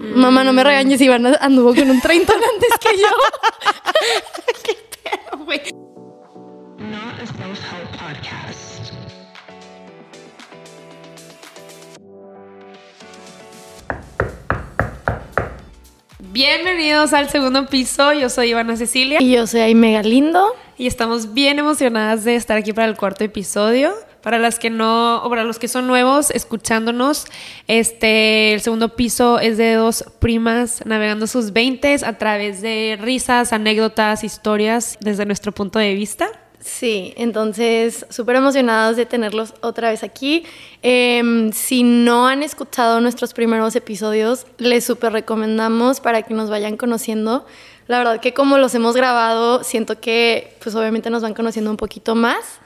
Mamá, no me regañes, Ivana anduvo con un 30 antes que yo. ¿Qué pedo, güey? Not a self-help podcast. Bienvenidos al segundo piso. Yo soy Ivana Cecilia Y yo soy Aime Galindo. y estamos bien emocionadas de estar aquí para el cuarto episodio. Para las que no, o para los que son nuevos escuchándonos, este, el segundo piso es de dos primas navegando sus veintes a través de risas, anécdotas, historias desde nuestro punto de vista. Sí, entonces súper emocionados de tenerlos otra vez aquí. Em, si no han escuchado nuestros primeros episodios, les súper recomendamos para que nos vayan conociendo. La verdad que como los hemos grabado, siento que pues obviamente nos van conociendo un poquito más.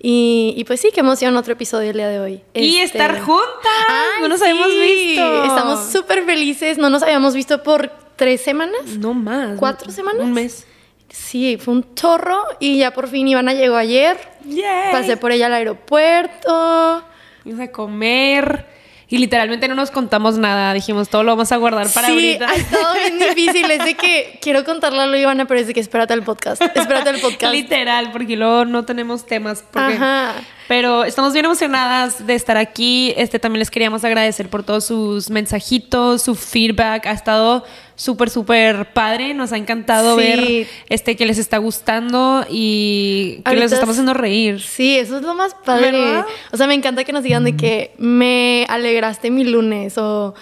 Y, y pues sí, qué emoción otro episodio el día de hoy. Y Este- estar juntas. Ay, no nos sí, habíamos visto. Estamos súper felices. No nos habíamos visto por tres semanas. No más. ¿Cuatro semanas? Un mes. Sí, fue un chorro y ya por fin Ivana llegó ayer. Yay. Pasé por ella al aeropuerto. Fuimos a comer. Y literalmente no nos contamos nada. Dijimos, todo lo vamos a guardar para sí, ahorita. ha estado bien difícil. Es de que quiero contarle a lo Ivana, pero es de que espérate el podcast. Espérate el podcast. Literal, porque luego no tenemos temas. porque- Ajá. Pero estamos bien emocionadas de estar aquí. Este también les queríamos agradecer por todos sus mensajitos, su feedback. Ha estado súper, súper padre. Nos ha encantado Sí. ver este que les está gustando y que Ahorita les estamos es- haciendo reír. Sí, eso es lo más padre. ¿Verdad? O sea, me encanta que nos digan de que me alegraste mi lunes o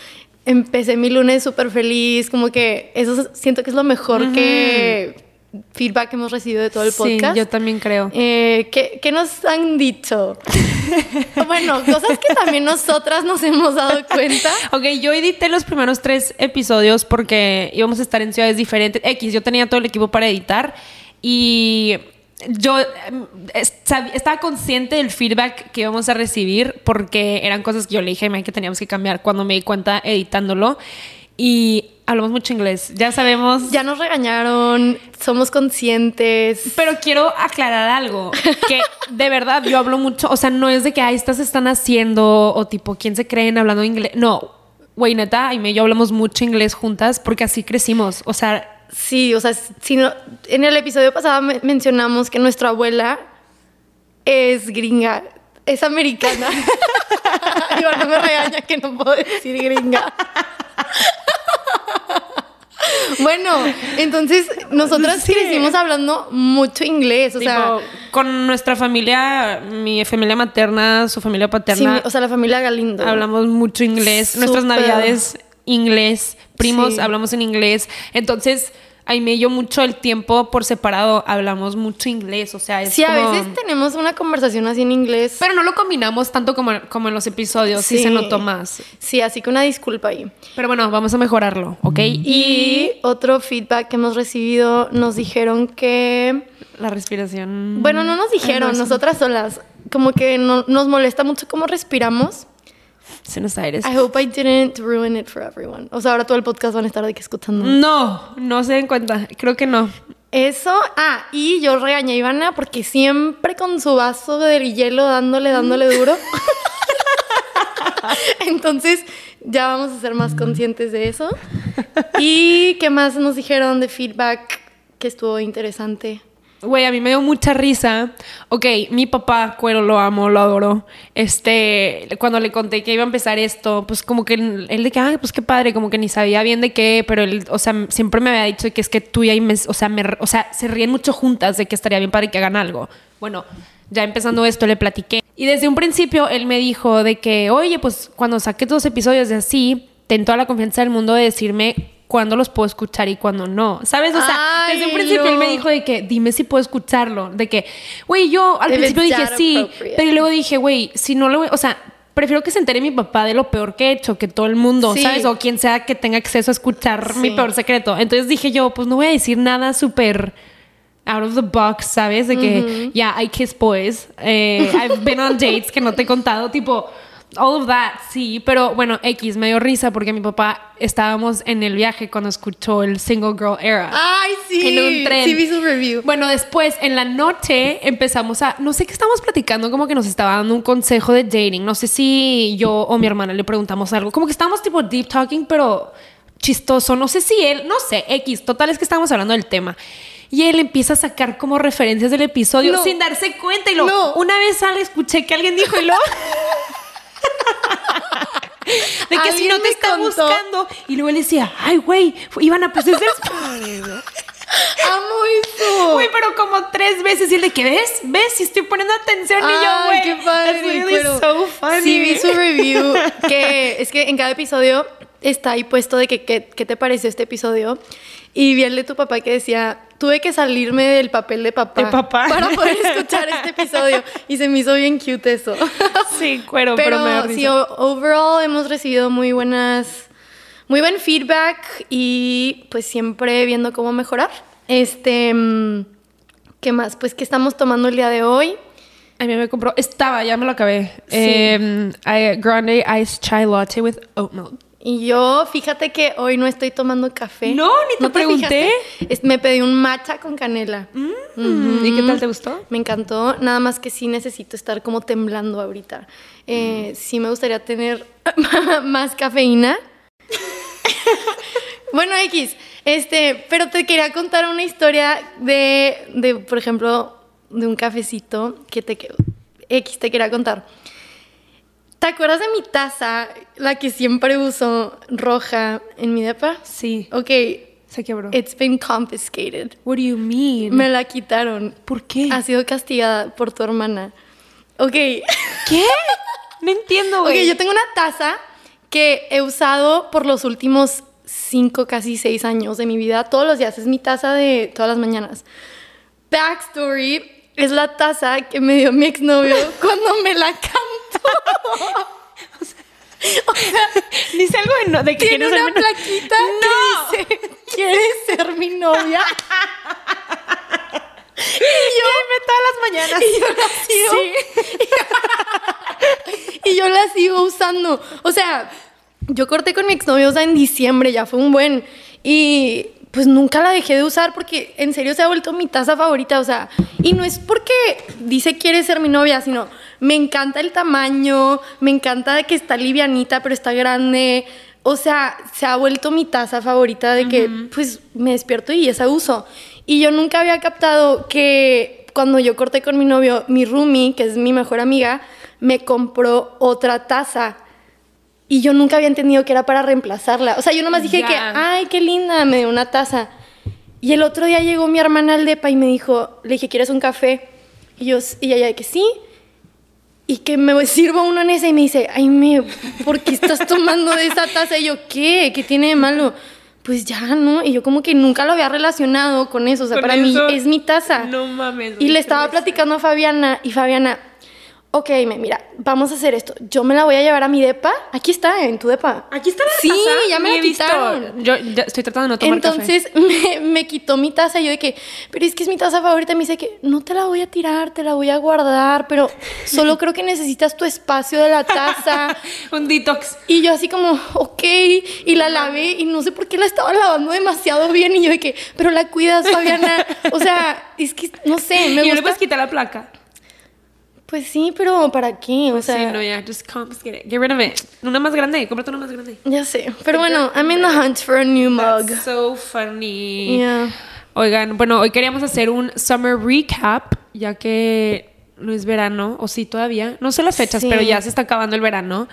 empecé mi lunes súper feliz. Como que eso es- siento que es lo mejor que feedback que hemos recibido de todo el Sí, podcast. yo también creo. Eh, ¿qué, qué nos han dicho? bueno, cosas que también nosotras nos hemos dado cuenta. Ok, yo edité los primeros tres episodios porque íbamos a estar en ciudades diferentes. X, yo tenía todo el equipo para editar y yo sab- estaba consciente del feedback que íbamos a recibir porque eran cosas que yo le dije a Mike que teníamos que cambiar cuando me di cuenta editándolo. Y hablamos mucho inglés, ya sabemos. Ya nos regañaron, somos conscientes. Pero quiero aclarar algo, que de verdad yo hablo mucho, o sea, no es de que, ay, estas están haciendo, o tipo, ¿quién se creen hablando inglés? No, güey, neta, y yo hablamos mucho inglés juntas porque así crecimos, o sea, Sí, o sea, si no, en el episodio pasado me- mencionamos que nuestra abuela es gringa, es americana. Iván no me regaña que no puedo decir gringa. bueno, entonces nosotras Sí. crecimos hablando mucho inglés, o sea, con nuestra familia, mi familia materna, su familia sí, paterna, o sea, la familia Galindo. hablamos mucho inglés, nuestras navidades, inglés, primos, Sí. hablamos en inglés, entonces... Aime y yo mucho el tiempo por separado hablamos mucho inglés, o sea, es Sí, a veces tenemos una conversación así en inglés. Pero no lo combinamos tanto como, como en los episodios, sí. Sí. se notó más. Sí, así que una disculpa ahí. Pero bueno, vamos a mejorarlo, ¿ok? Y otro feedback que hemos recibido, nos dijeron que... la respiración. Bueno, no nos dijeron, nosotras solas. Como que no- nos molesta mucho cómo respiramos. Se nos aires. I hope I didn't ruin it for everyone. O sea, ahora todo el podcast van a estar de que escuchando. No, no se den cuenta. Creo que no. Eso, ah, y yo regañé a Ivana porque siempre con su vaso de hielo dándole, dándole duro. Entonces, ya vamos a ser más conscientes de eso. ¿Y qué más nos dijeron de feedback que estuvo interesante? Güey, a mí me dio mucha risa. Ok, mi papá, cuero, lo amo, lo adoro. Este, cuando le conté que iba a empezar esto, pues como que él de que, ay, pues qué padre, como que ni sabía bien de qué, pero él, o sea, siempre me había dicho que es que tú y ahí, me, o sea, me, o sea, se ríen mucho juntas de que estaría bien padre que hagan algo. Bueno, ya empezando esto, le platiqué. Y desde un principio él me dijo de que, oye, pues cuando saques dos episodios de así, ten toda la confianza del mundo de decirme cuándo los puedo escuchar y cuándo no. ¿Sabes? O sea, Ay, desde un principio él me dijo de que dime si puedo escucharlo. De que, güey, yo al If principio dije sí, pero luego dije, güey, si no lo voy, o sea, prefiero que se entere mi papá de lo peor que he hecho, que todo el mundo, Sí. ¿sabes? O quien sea que tenga acceso a escuchar mi peor secreto. Entonces dije yo, pues no voy a decir nada súper out of the box, ¿sabes? De que, ya, I kiss boys. Eh, I've been on dates que no te he contado, tipo, all of that, sí. Pero bueno, X, me dio risa porque mi papá estábamos en el viaje cuando escuchó el Single Girl Era. Ay, sí. En un tren. Sí, vi su review. Bueno, después en la noche empezamos a, no sé qué estábamos platicando, como que nos estaba dando un consejo de dating. No sé si yo o mi hermana le preguntamos algo. Como que estábamos tipo deep talking, pero chistoso. No sé si él, no sé, X, total es que estamos hablando del tema. Y él empieza a sacar como referencias del episodio No. sin darse cuenta. Y lo, No. una vez sale, escuché que alguien dijo y lo. De que si no te está contó. buscando. Y luego él decía, ay, güey, iban a pues Amo eso. Güey, pero como tres veces. Y él de que, ¿ves? ¿Ves? Si estoy poniendo atención. y yo, güey. qué padre. really so funny. Sí, vi su review. Que es que en cada episodio está ahí puesto de que qué te pareció este episodio. Y vi el de tu papá que decía, tuve que salirme del papel de papá, De papá. para poder escuchar este episodio. Y se me hizo bien cute eso. Sí, cuero, pero, Pero, sí, overall hemos recibido muy buenas, muy buen feedback y pues siempre viendo cómo mejorar. Este, mm, ¿qué más? Pues que estamos tomando el día de hoy. A mí me compró, estaba, ya me lo acabé. Sí. Em, I- grande Ice Chai Latte with oat milk. Y yo, fíjate que hoy no estoy tomando café. No, ni te pregunté. fijaste? Es- me pedí un matcha con canela. Mm, ¿Y qué tal te gustó? Me encantó, nada más que sí necesito estar como temblando ahorita. Eh, Sí me gustaría tener más cafeína. bueno, X, este, pero te quería contar una historia de, de, por ejemplo, de un cafecito que te que- X te quería contar. ¿Te acuerdas de mi taza, la que siempre uso roja en mi depa? Sí. Ok, Se quebró. it's been confiscated. What do you mean? Me la quitaron. ¿Por qué? Ha sido castigada por tu hermana. Ok. ¿Qué? No entiendo, ok, güey. yo tengo una taza que he usado por los últimos cinco, casi seis años de mi vida. Todos los días. Es mi taza de todas las mañanas. Backstory. Es la taza que me dio mi exnovio cuando me la cantó. O sea, Dice algo de, no, de que tiene una ser mi- plaquita No. que dice, ¿quieres ser mi novia? y yo, todas las mañanas. Y yo la sigo. y yo la sigo usando. O sea, yo corté con mi exnovio o sea, en diciembre, ya fue un buen. Y pues nunca la dejé de usar porque en serio se ha vuelto mi taza favorita. O sea, y no es porque dice quiere ser mi novia, sino me encanta el tamaño, me encanta que está livianita, pero está grande. O sea, se ha vuelto mi taza favorita de que pues me despierto y esa uso. Y yo nunca había captado que cuando yo corté con mi novio, mi roomie, que es mi mejor amiga, me compró otra taza. Y yo nunca había entendido que era para reemplazarla. O sea, yo nomás dije que, ay, qué linda, me dio una taza. Y el otro día llegó mi hermana al depa y me dijo, le dije, ¿quieres un café? Y yo, y ella de que sí. Y que me sirvo uno en esa y me dice, ay, me, ¿por qué estás tomando de esa taza? Y yo, ¿qué? ¿Qué tiene de malo? Pues ya, ¿no? Y yo como que nunca lo había relacionado con eso. O sea, para mí es mi taza. No mames. Y le estaba platicando a Fabiana y Fabiana, ok, me mira, vamos a hacer esto. Yo me la voy a llevar a mi depa. Aquí está, en tu depa. Aquí está la Sí, taza. ya me la he visto. quitaron. Yo ya estoy tratando de no tomar café. Entonces me, me quitó mi taza y yo de que, pero es que es mi taza favorita. Me dice que no te la voy a tirar, te la voy a guardar, pero solo creo que necesitas tu espacio de la taza. Un detox. Y yo así como, ok, y la lavé y no sé por qué la estaba lavando demasiado bien y yo de que, pero la cuidas, Fabiana. O sea, es que, no sé, me y no le gusta. puedes quitar la placa. Pues sí, pero ¿para qué? O sea, sí, no, ya, just confiscate it. Get rid of it. Una más grande, cómprate una más grande. ya sé. Pero bueno, I'm in the hunt for a new mug. That's so funny. Yeah. Oigan, bueno, hoy queríamos hacer un summer recap, ya que no es verano, o sí todavía, no sé las fechas, Sí. pero ya se está acabando el verano.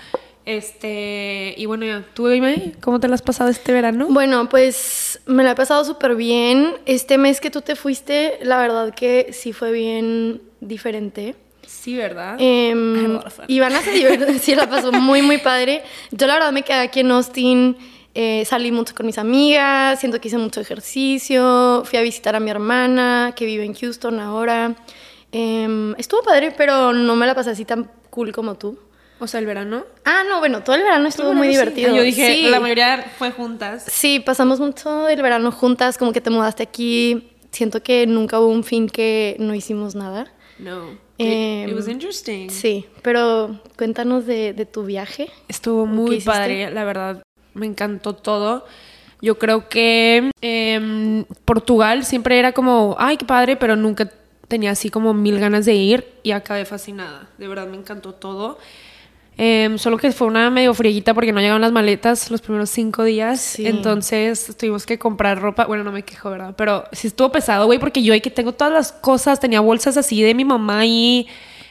Este, y bueno, ya, tú dime, ¿cómo te la has pasado este verano? Bueno, pues me la he pasado súper bien. Este mes que tú te fuiste, la verdad que sí fue bien diferente. Sí, ¿verdad? Em, I had a lot of fun. y van a se divertir, sí, la pasó muy, muy padre. Yo la verdad me quedé aquí en Austin, eh, salí mucho con mis amigas, siento que hice mucho ejercicio, fui a visitar a mi hermana que vive en Houston ahora. Em, estuvo padre, pero no me la pasé así tan cool como tú. O sea, el verano. Ah, no, bueno, todo el verano estuvo el muy verano, sí. divertido. Yo dije, Sí. la mayoría fue juntas. Sí, pasamos mucho el verano juntas, como que te mudaste aquí. Siento que nunca hubo un fin que no hicimos nada. No. Em, it, it was interesting. Sí, pero cuéntanos de, de tu viaje. Estuvo ¿Qué muy padre, la verdad. Me encantó todo. Yo creo que em, Portugal siempre era como, ay, qué padre, pero nunca tenía así como mil ganas de ir y acabé fascinada. De verdad me encantó todo. Em, solo que fue una medio frieguita porque no llegaron las maletas los primeros cinco días. Sí. Entonces tuvimos que comprar ropa. Bueno, no me quejo, ¿verdad? Pero sí estuvo pesado, güey, porque yo ahí que tengo todas las cosas, tenía bolsas así de mi mamá y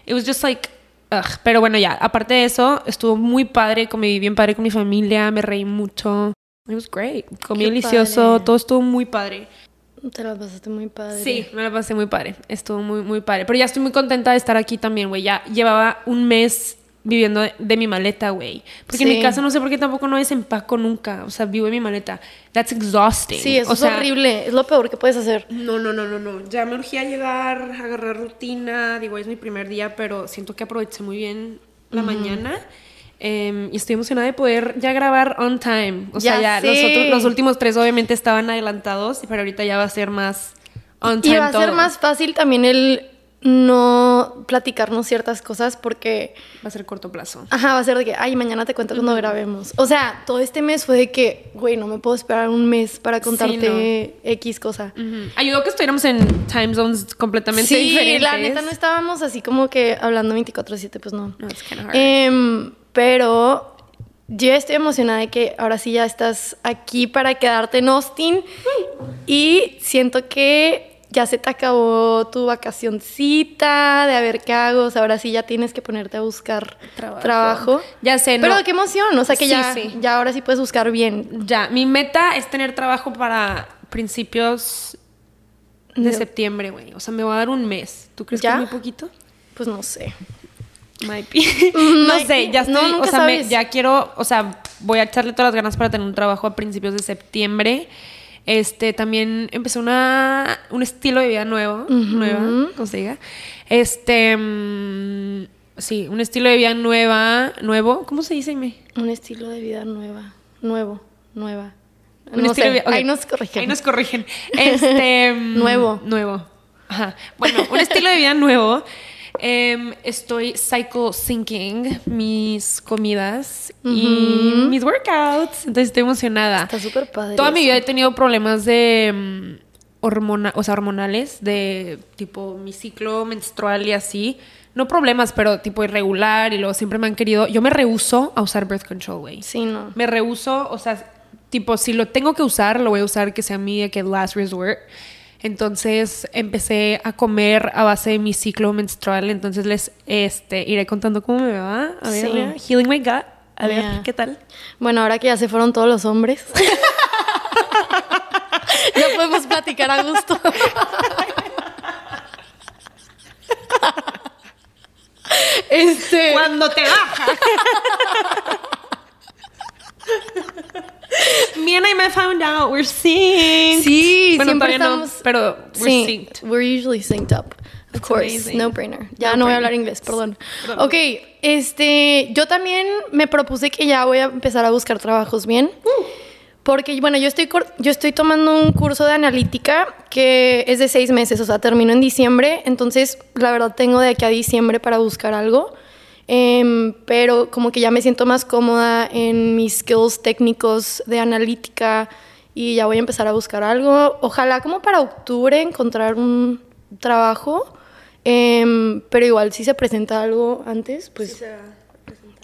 it was just like. ugh. Pero bueno, ya, aparte de eso, estuvo muy padre, conviví bien padre con mi familia, me reí mucho. It was great. Comí Qué delicioso, padre. todo estuvo muy padre. Te la pasaste muy padre. Sí, me la pasé muy padre. Estuvo muy, muy padre. Pero ya estoy muy contenta de estar aquí también, güey. Ya llevaba un mes viviendo de, de mi maleta, güey. Porque en Sí. mi casa no sé por qué tampoco no desempaco nunca. O sea, vivo en mi maleta. That's exhausting. Sí, eso o es sea, horrible. Es lo peor que puedes hacer. No, no, no, no, no. Ya me urgía llegar, agarrar rutina. Digo, es mi primer día, pero siento que aproveché muy bien la mañana. Em, y estoy emocionada de poder ya grabar on time. O sea, Ya ya los, otros- los últimos tres obviamente estaban adelantados, pero ahorita ya va a ser más on time Y va a ser todo. más fácil también el no platicarnos ciertas cosas porque, Va a ser corto plazo. ajá, va a ser de que, ay, mañana te cuento cuando grabemos. O sea, todo este mes fue de que, güey, no me puedo esperar un mes para contarte X cosa. Ujú. Ayudó que estuviéramos en time zones completamente Sí, diferentes. la neta no estábamos así como que hablando 24/7, pues no. No, it's hard. Em, pero yo estoy emocionada de que ahora sí ya estás aquí para quedarte en Austin y siento que ya se te acabó tu vacacioncita de a ver qué hago, o sea, ahora sí ya tienes que ponerte a buscar Trabajo. trabajo. Ya sé, Pero no. qué emoción, o sea que Sí, ya, sí. ya ahora sí puedes buscar bien. Ya, mi meta es tener trabajo para principios de No. septiembre, güey. O sea, me va a dar un mes. ¿Tú crees ¿Ya? que es muy poquito? Pues no sé. Might be. no Might sé, ya estoy, No, o sea, me- ya quiero, o sea, voy a echarle todas las ganas para tener un trabajo a principios de septiembre. Este, también empecé una, un estilo de vida nuevo, nueva, como se diga. Este, mm, sí, un estilo de vida nueva, nuevo, ¿cómo se dice? Me? Un estilo de vida nueva, nuevo, nueva. Un no estilo sé, de vida- ok. ahí nos corrigen. Ahí nos corrigen. Este, mm, Nuevo. Nuevo. Ajá. Bueno, un estilo de vida nuevo. Em, estoy cycle syncing mis comidas y mis workouts. Entonces estoy emocionada. Está súper padre Toda mi vida he tenido problemas de mm, hormona, o sea, hormonales, de tipo mi ciclo menstrual y así. No problemas, pero tipo irregular y luego siempre me han querido. Yo me rehuso a usar birth control, güey. Sí, no. Me rehuso, o sea, tipo, si lo tengo que usar, lo voy a usar que sea mi que last resort. Entonces empecé a comer a base de mi ciclo menstrual. Entonces les este, iré contando cómo me va. A ver, Sí. healing my gut. A ver, Yeah. ¿qué tal? Bueno, ahora que ya se fueron todos los hombres, ya podemos platicar a gusto. Este. Cuando te baja. Me and I me found out we're synced. Sí, bueno, siempre todavía no, estamos. pero we're sí, synced. we're usually synced up. Of That's course, amazing. no brainer. Ya No no, voy a hablar inglés, perdón. Perdón. Ok, este, yo también me propuse que ya voy a empezar a buscar trabajos bien. Porque, bueno, yo estoy, yo estoy tomando un curso de analítica que es de seis meses, o sea, termino en diciembre. Entonces, la verdad, tengo de aquí a diciembre para buscar algo. Em, pero como que ya me siento más cómoda en mis skills técnicos de analítica y ya voy a empezar a buscar algo. Ojalá como para octubre encontrar un trabajo. Em, pero igual si se presenta algo antes, pues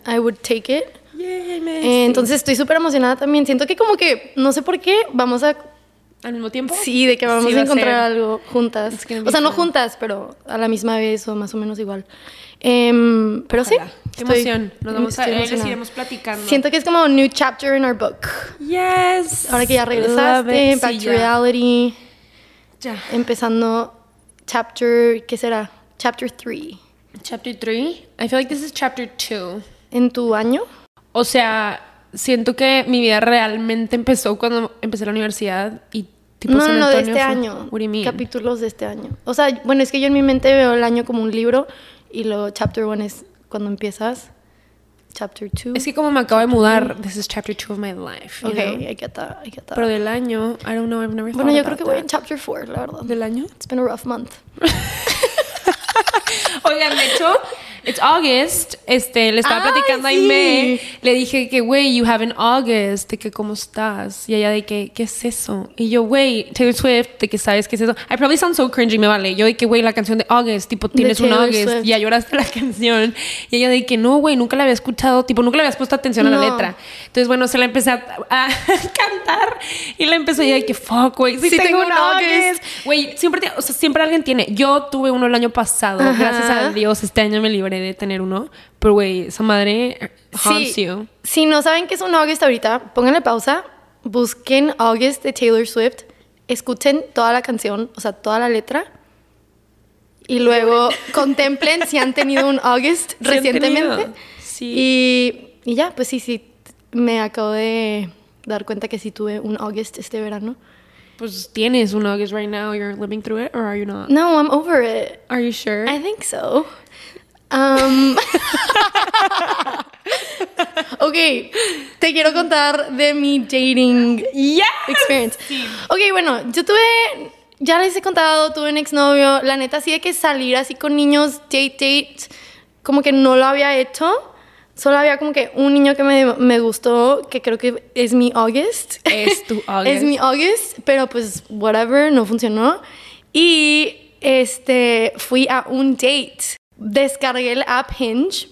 I would take it. Yay, Eh, entonces estoy súper emocionada también. Siento que como que, no sé por qué, vamos a... al mismo tiempo. Sí, de que vamos Sí, a a encontrar ser. algo juntas. Gonna be O sea, no juntas, pero a la misma vez o más o menos igual. Em, pero Ojalá. sí. Qué estoy- emoción. Nos vamos a les iremos platicando. Siento que es como un new chapter in our book. Yes. Ahora que ya regresaste, back Sí, to ya. reality, Ya. empezando chapter, ¿qué será? Chapter 3. Chapter 3. I feel like this is chapter 2. ¿En tu año? O sea, siento que mi vida realmente empezó cuando empecé la universidad y tipo no, San no, de Antonio este fue- año. Capítulos de este año. O sea, bueno, es que yo en mi mente veo el año como un libro y luego chapter 1 es cuando empiezas. Chapter 2. Es que como me acabo de mudar, this is chapter 2 of my life. Ok, know? I get that, I get that. Pero del año, I don't know, I've never bueno, yo creo que voy that. en chapter 4, la verdad. ¿Del año? It's been a rough month. Oigan, de hecho, It's August. Este, le estaba Ay, platicando a sí. Aime. Le dije que, güey, you have an August. De que, ¿cómo estás? Y ella de que, ¿qué es eso? Y yo, güey, Taylor Swift, de que sabes qué es eso. I probably sound so cringy, me vale. Yo de que, güey, la canción de August, tipo, tienes un August. Swift. Y ya lloraste la canción. Y ella de que, no, güey, nunca la había escuchado. Tipo, nunca le habías puesto atención a la No. letra. Entonces, bueno, se la empecé a, a cantar. Y la empezó ella de que, fuck, güey, sí, Sí tengo, tengo un un August. Güey, siempre, te- o sea, siempre alguien tiene. Yo tuve uno el año pasado. Ajá. Gracias a Dios, este año me libré de tener uno. Pero, güey, esa madre haunts Sí. you. Si no saben qué es un August ahorita, pónganle pausa, busquen August de Taylor Swift, escuchen toda la canción, o sea, toda la letra. Y luego contemplen si han tenido un August Sí recientemente. Sí. Y, y ya, pues sí, sí, me acabo de dar cuenta que sí tuve un August este verano. Pues tienes un August right now. You're living through it, or are you not? No, I'm over it. Are you sure? I think so. Um, ok, te quiero contar de mi dating Yes. experience. Ok, bueno, yo tuve, ya les he contado, tuve un exnovio. La neta, así de que salir así con niños, date, date, como que no lo había hecho. Solo había como que un niño que me, me gustó, que creo que es mi August. Es tu August. es mi August, pero pues, whatever, no funcionó. Y este, fui a un date. Descargué el app Hinge.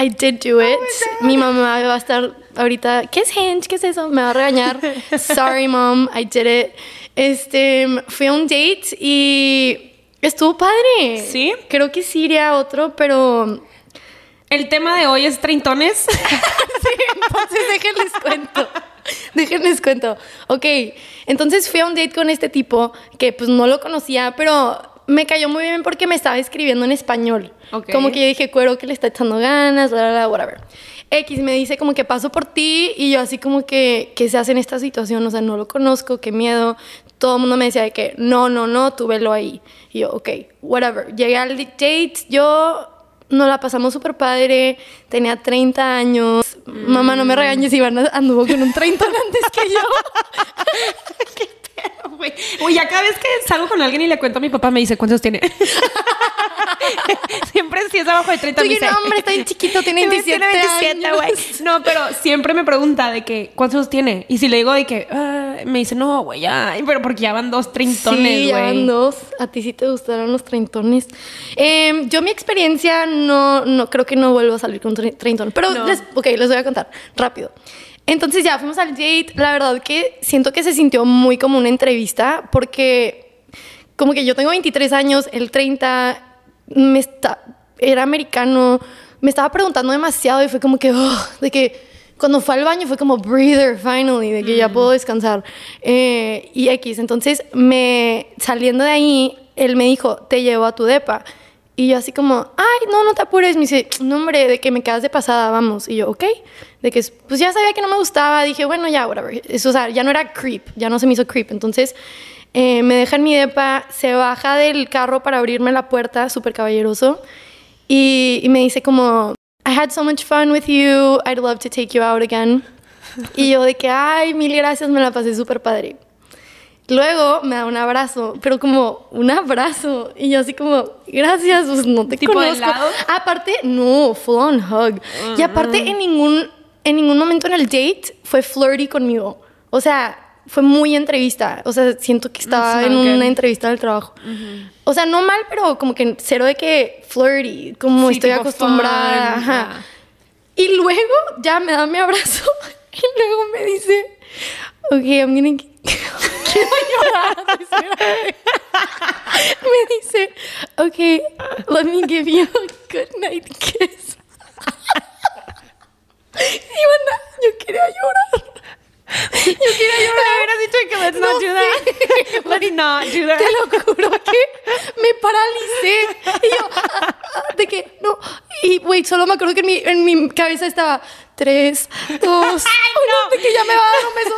I did do it. Mi mamá va a estar ahorita, ¿qué es Hinge? ¿Qué es eso? Me va a regañar. Sorry, mom, I did it. Este, fui a un date y estuvo padre. ¿Sí? Creo que sí iría a otro, pero El tema de hoy es treintones. entonces déjenles cuento. Déjenles cuento. Ok, entonces fui a un date con este tipo que pues no lo conocía, pero me cayó muy bien porque me estaba escribiendo en español. Ok. Como que yo dije, cuero que le está echando ganas, bla, bla, whatever. X me dice como que paso por ti y yo así como que, ¿qué se hace en esta situación? O sea, no lo conozco, qué miedo. Todo el mundo me decía de que, no, no, no, tú velo ahí. Y yo, ok, whatever. Llegué al date, yo nos la pasamos súper padre, tenía 30 años. Mamá, no me regañes, Iván anduvo con un 30 antes que yo. Güey, güey, ya cada vez que salgo con alguien y le cuento a mi papá, me dice, ¿cuántos tiene? siempre si es abajo de 30 Tú dice, no, hombre, está bien chiquito, tiene Tiene 27, 27, güey. No, pero siempre me pregunta de que, ¿cuántos tiene? Y si le digo de que, ah, me dice, no, güey, ya, pero porque ya van dos treintones, Sí, ya van güey. dos. A ti sí te gustaron los treintones. Em, yo mi experiencia no, no creo que no vuelvo a salir con un tre- treintón. Pero, No. les, ok, les voy a contar rápido. Entonces ya fuimos al date. La verdad que siento que se sintió muy como una entrevista porque como que yo tengo 23 años, el 30 me está, era americano, me estaba preguntando demasiado y fue como que, oh, de que cuando fue al baño fue como breather finally, de que ya puedo descansar. Eh, y X, entonces me, saliendo de ahí, él me dijo, te llevo a tu depa. Y yo así como, ay, no, no te apures. Me dice, no, hombre, de que me quedas de pasada, vamos. Y yo, ok. De que, pues ya sabía que no me gustaba. Dije, bueno, ya, whatever. Eso, o sea, ya no era creep, ya no se me hizo creep. Entonces, eh, me deja en mi depa, se baja del carro para abrirme la puerta, súper caballeroso. Y, y me dice como, I had so much fun with you. I'd love to take you out again. Y yo de que, ay, mil gracias, me la pasé súper padre. Luego me da un abrazo, pero como un abrazo. Y yo así como, gracias, pues no te ¿Tipo conozco. Aparte, no, full on hug. Y aparte, en ningún, en ningún momento en el date fue flirty conmigo. O sea, fue muy entrevista. O sea, siento que estaba en Smell good. una entrevista del trabajo. O sea, no mal, pero como que cero de que flirty, como Sí, estoy acostumbrada. fun, ajá. ajá. Y luego ya me da mi abrazo y luego me dice, ok, I'm gonna... Quiero llorar. me dice, ok, let me give you a good night kiss. y bueno, yo quería llorar. Yo quería llorar. Me hubieras dicho que let's not do that. Let's not do that. Te lo juro que me paralicé. Y yo, de que, no. Y, güey, solo me acuerdo que en mi, en mi cabeza estaba tres, dos, uno, de que ya me va a dar un beso.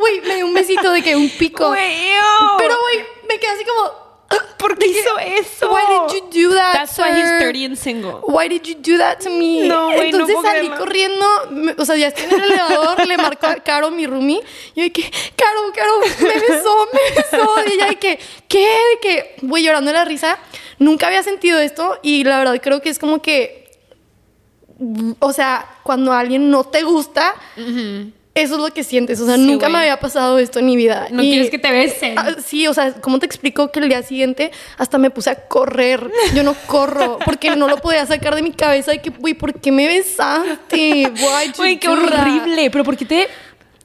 Güey, me dio un besito de que un pico. Güey. Pero, güey, me quedé así como. ¿Por qué hizo eso? Why did you do that, That's why he's sir? 30 and single. Why did you do that to me? No, no Entonces puedo salí creerlo. corriendo, me- o sea, ya estoy en el elevador, le marco a Caro, mi roomie, y yo que, Caro, Caro, me besó, me besó, y ella de que, ¿qué? De que, güey, llorando de la risa, nunca había sentido esto, y la verdad creo que es como que o sea, cuando alguien no te gusta, eso es lo que sientes. O sea, Sí, nunca me había pasado esto en mi vida. No Y- quieres que te besen. Ah, sí, o sea, ¿cómo te explico que el día siguiente hasta me puse a correr? Yo no corro porque no lo podía sacar de mi cabeza de que, güey, ¿por qué me besaste? Güey, qué horrible. Pero ¿por qué te...?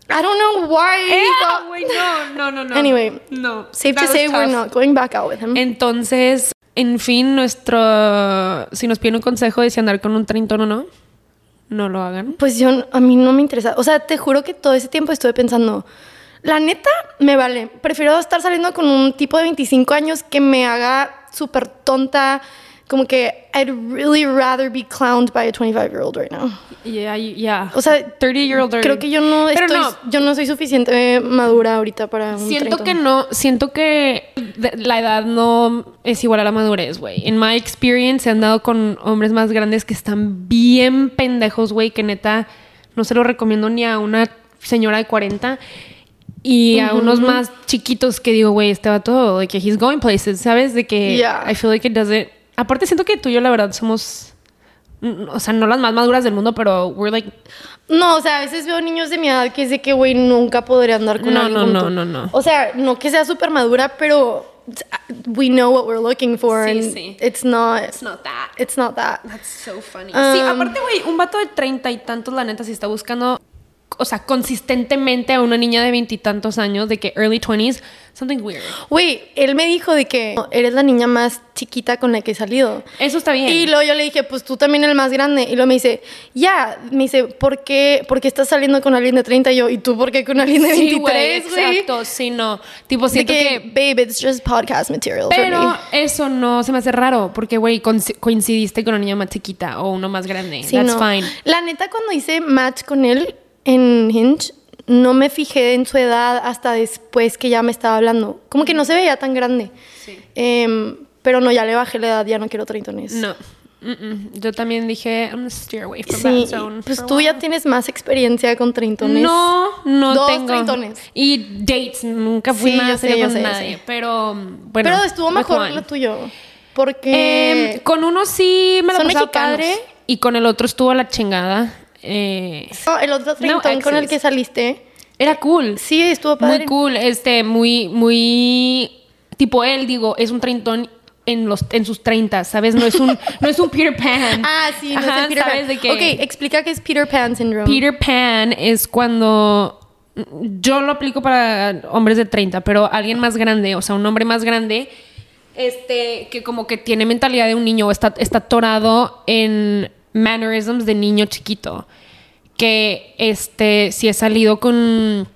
I don't know why. Ah, güey, no, no, no, no. Anyway, no. Safe to say, we're not going back out with him. Entonces, en fin, nuestro... Si nos piden un consejo de si andar con un treintón o no, no lo hagan. Pues yo, a mí no me interesa. O sea, te juro que todo ese tiempo estuve pensando, la neta, me vale. Prefiero estar saliendo con un tipo de 25 años que me haga súper tonta. Como que I'd really rather be clowned by a 25 year old right now. Yeah, yeah. O sea, 30 year old creo que yo no Pero estoy, no. yo no soy suficiente madura ahorita para un Siento que no, siento que de- la edad no es igual a la madurez, güey. En my experience he andado con hombres más grandes que están bien pendejos, güey, que neta no se lo recomiendo ni a una señora de 40 y a unos más chiquitos que digo, güey, este vato, de que he's going places, ¿sabes? De que Yeah. I feel like it doesn't. Aparte siento que tú y yo la verdad somos mm, o sea, no las más maduras del mundo, pero we're like No, o sea, a veces veo niños de mi edad que de que, güey, nunca podré andar con No, alguien no, no, tú. no, no. O sea, no que sea súper madura, pero we know what we're looking for Sí, and sí. it's not it's not that. it's not that. That's so funny. Um, sí, aparte, güey, un vato de treinta y tantos, la neta, si está buscando, o sea, consistentemente a una niña de veintitantos años, de que early 20s, something weird. Güey, él me dijo de que eres la niña más chiquita con la que he salido. Eso está bien. Y luego yo le dije, pues tú también el más grande. Y luego me dice, ya, me dice, ¿por qué, ¿por qué estás saliendo con alguien de 30? Y yo, ¿y tú por qué con alguien de sí, güey, 23, exacto, sí, no. Tipo, De siento que, que... babe, it's just podcast material for Pero me. eso no se me hace raro, porque, güey, coinc- coincidiste con una niña más chiquita o uno más grande. Sí, That's no. fine. La neta, cuando hice match con él en Hinge, no me fijé en su edad hasta después que ya me estaba hablando. Como que no se veía tan grande. Sí. Em, pero no, ya le bajé la edad, ya no quiero treintones. No. Yo también dije, I'm steer away from Sí, that zone. pues tú ya tienes más experiencia con treintones. No, no Dos tengo. treintones. Y dates, nunca fui Sí, seria yo con sé, nadie. Pero bueno. Pero estuvo mejor lo tuyo. Porque... Em, con uno sí me ¿Son pasaba padre. Y con el otro estuvo a la chingada. Eh, No, el otro treintón con el que saliste. era cool. Sí, estuvo padre. Muy cool. Este, muy, muy. Tipo él, digo, es un treintón en, los, en sus 30, ¿sabes? No es un, no es un Peter Pan. Ah, sí, no es el Peter ¿sabes? Pan. De que Ok, explica qué es Peter Pan syndrome. Peter Pan es cuando. Yo lo aplico para hombres de 30, pero alguien más grande, o sea, un hombre más grande, este, que como que tiene mentalidad de un niño, o está, está atorado en mannerisms de niño chiquito. Que este, si he salido con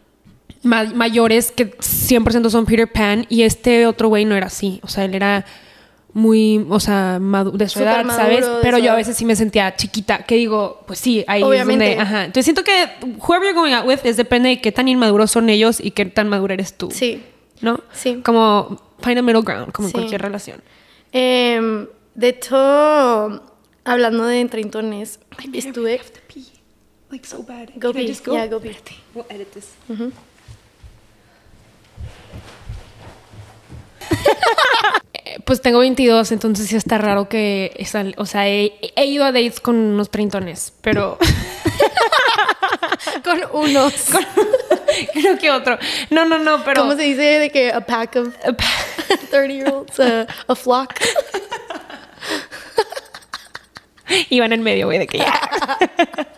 ma- mayores que 100% son Peter Pan, y este otro güey no era así. O sea, él era muy, o sea, de su Súper edad, maduro ¿sabes? Pero yo a edad. veces sí me sentía chiquita, que digo, pues sí, ahí Obviamente. es donde, ajá. Entonces siento que whoever you're going out with es depende de qué tan inmaduros son ellos y qué tan madura eres tú. Sí. ¿No? Sí. Como find a middle ground, como Sí. en cualquier relación. Em, de hecho, hablando de treintones, estuve... Like so bad. Go pee. Yeah, go pee. We'll edit this. Eh, Pues tengo 22, entonces sí está raro que, sal- o sea, he, he ido a dates con unos treintones, pero Con unos. creo que otro. No, no, no, pero ¿Cómo se dice de que a pack of 30 year olds? A, a flock. iban en medio, güey, de que ya.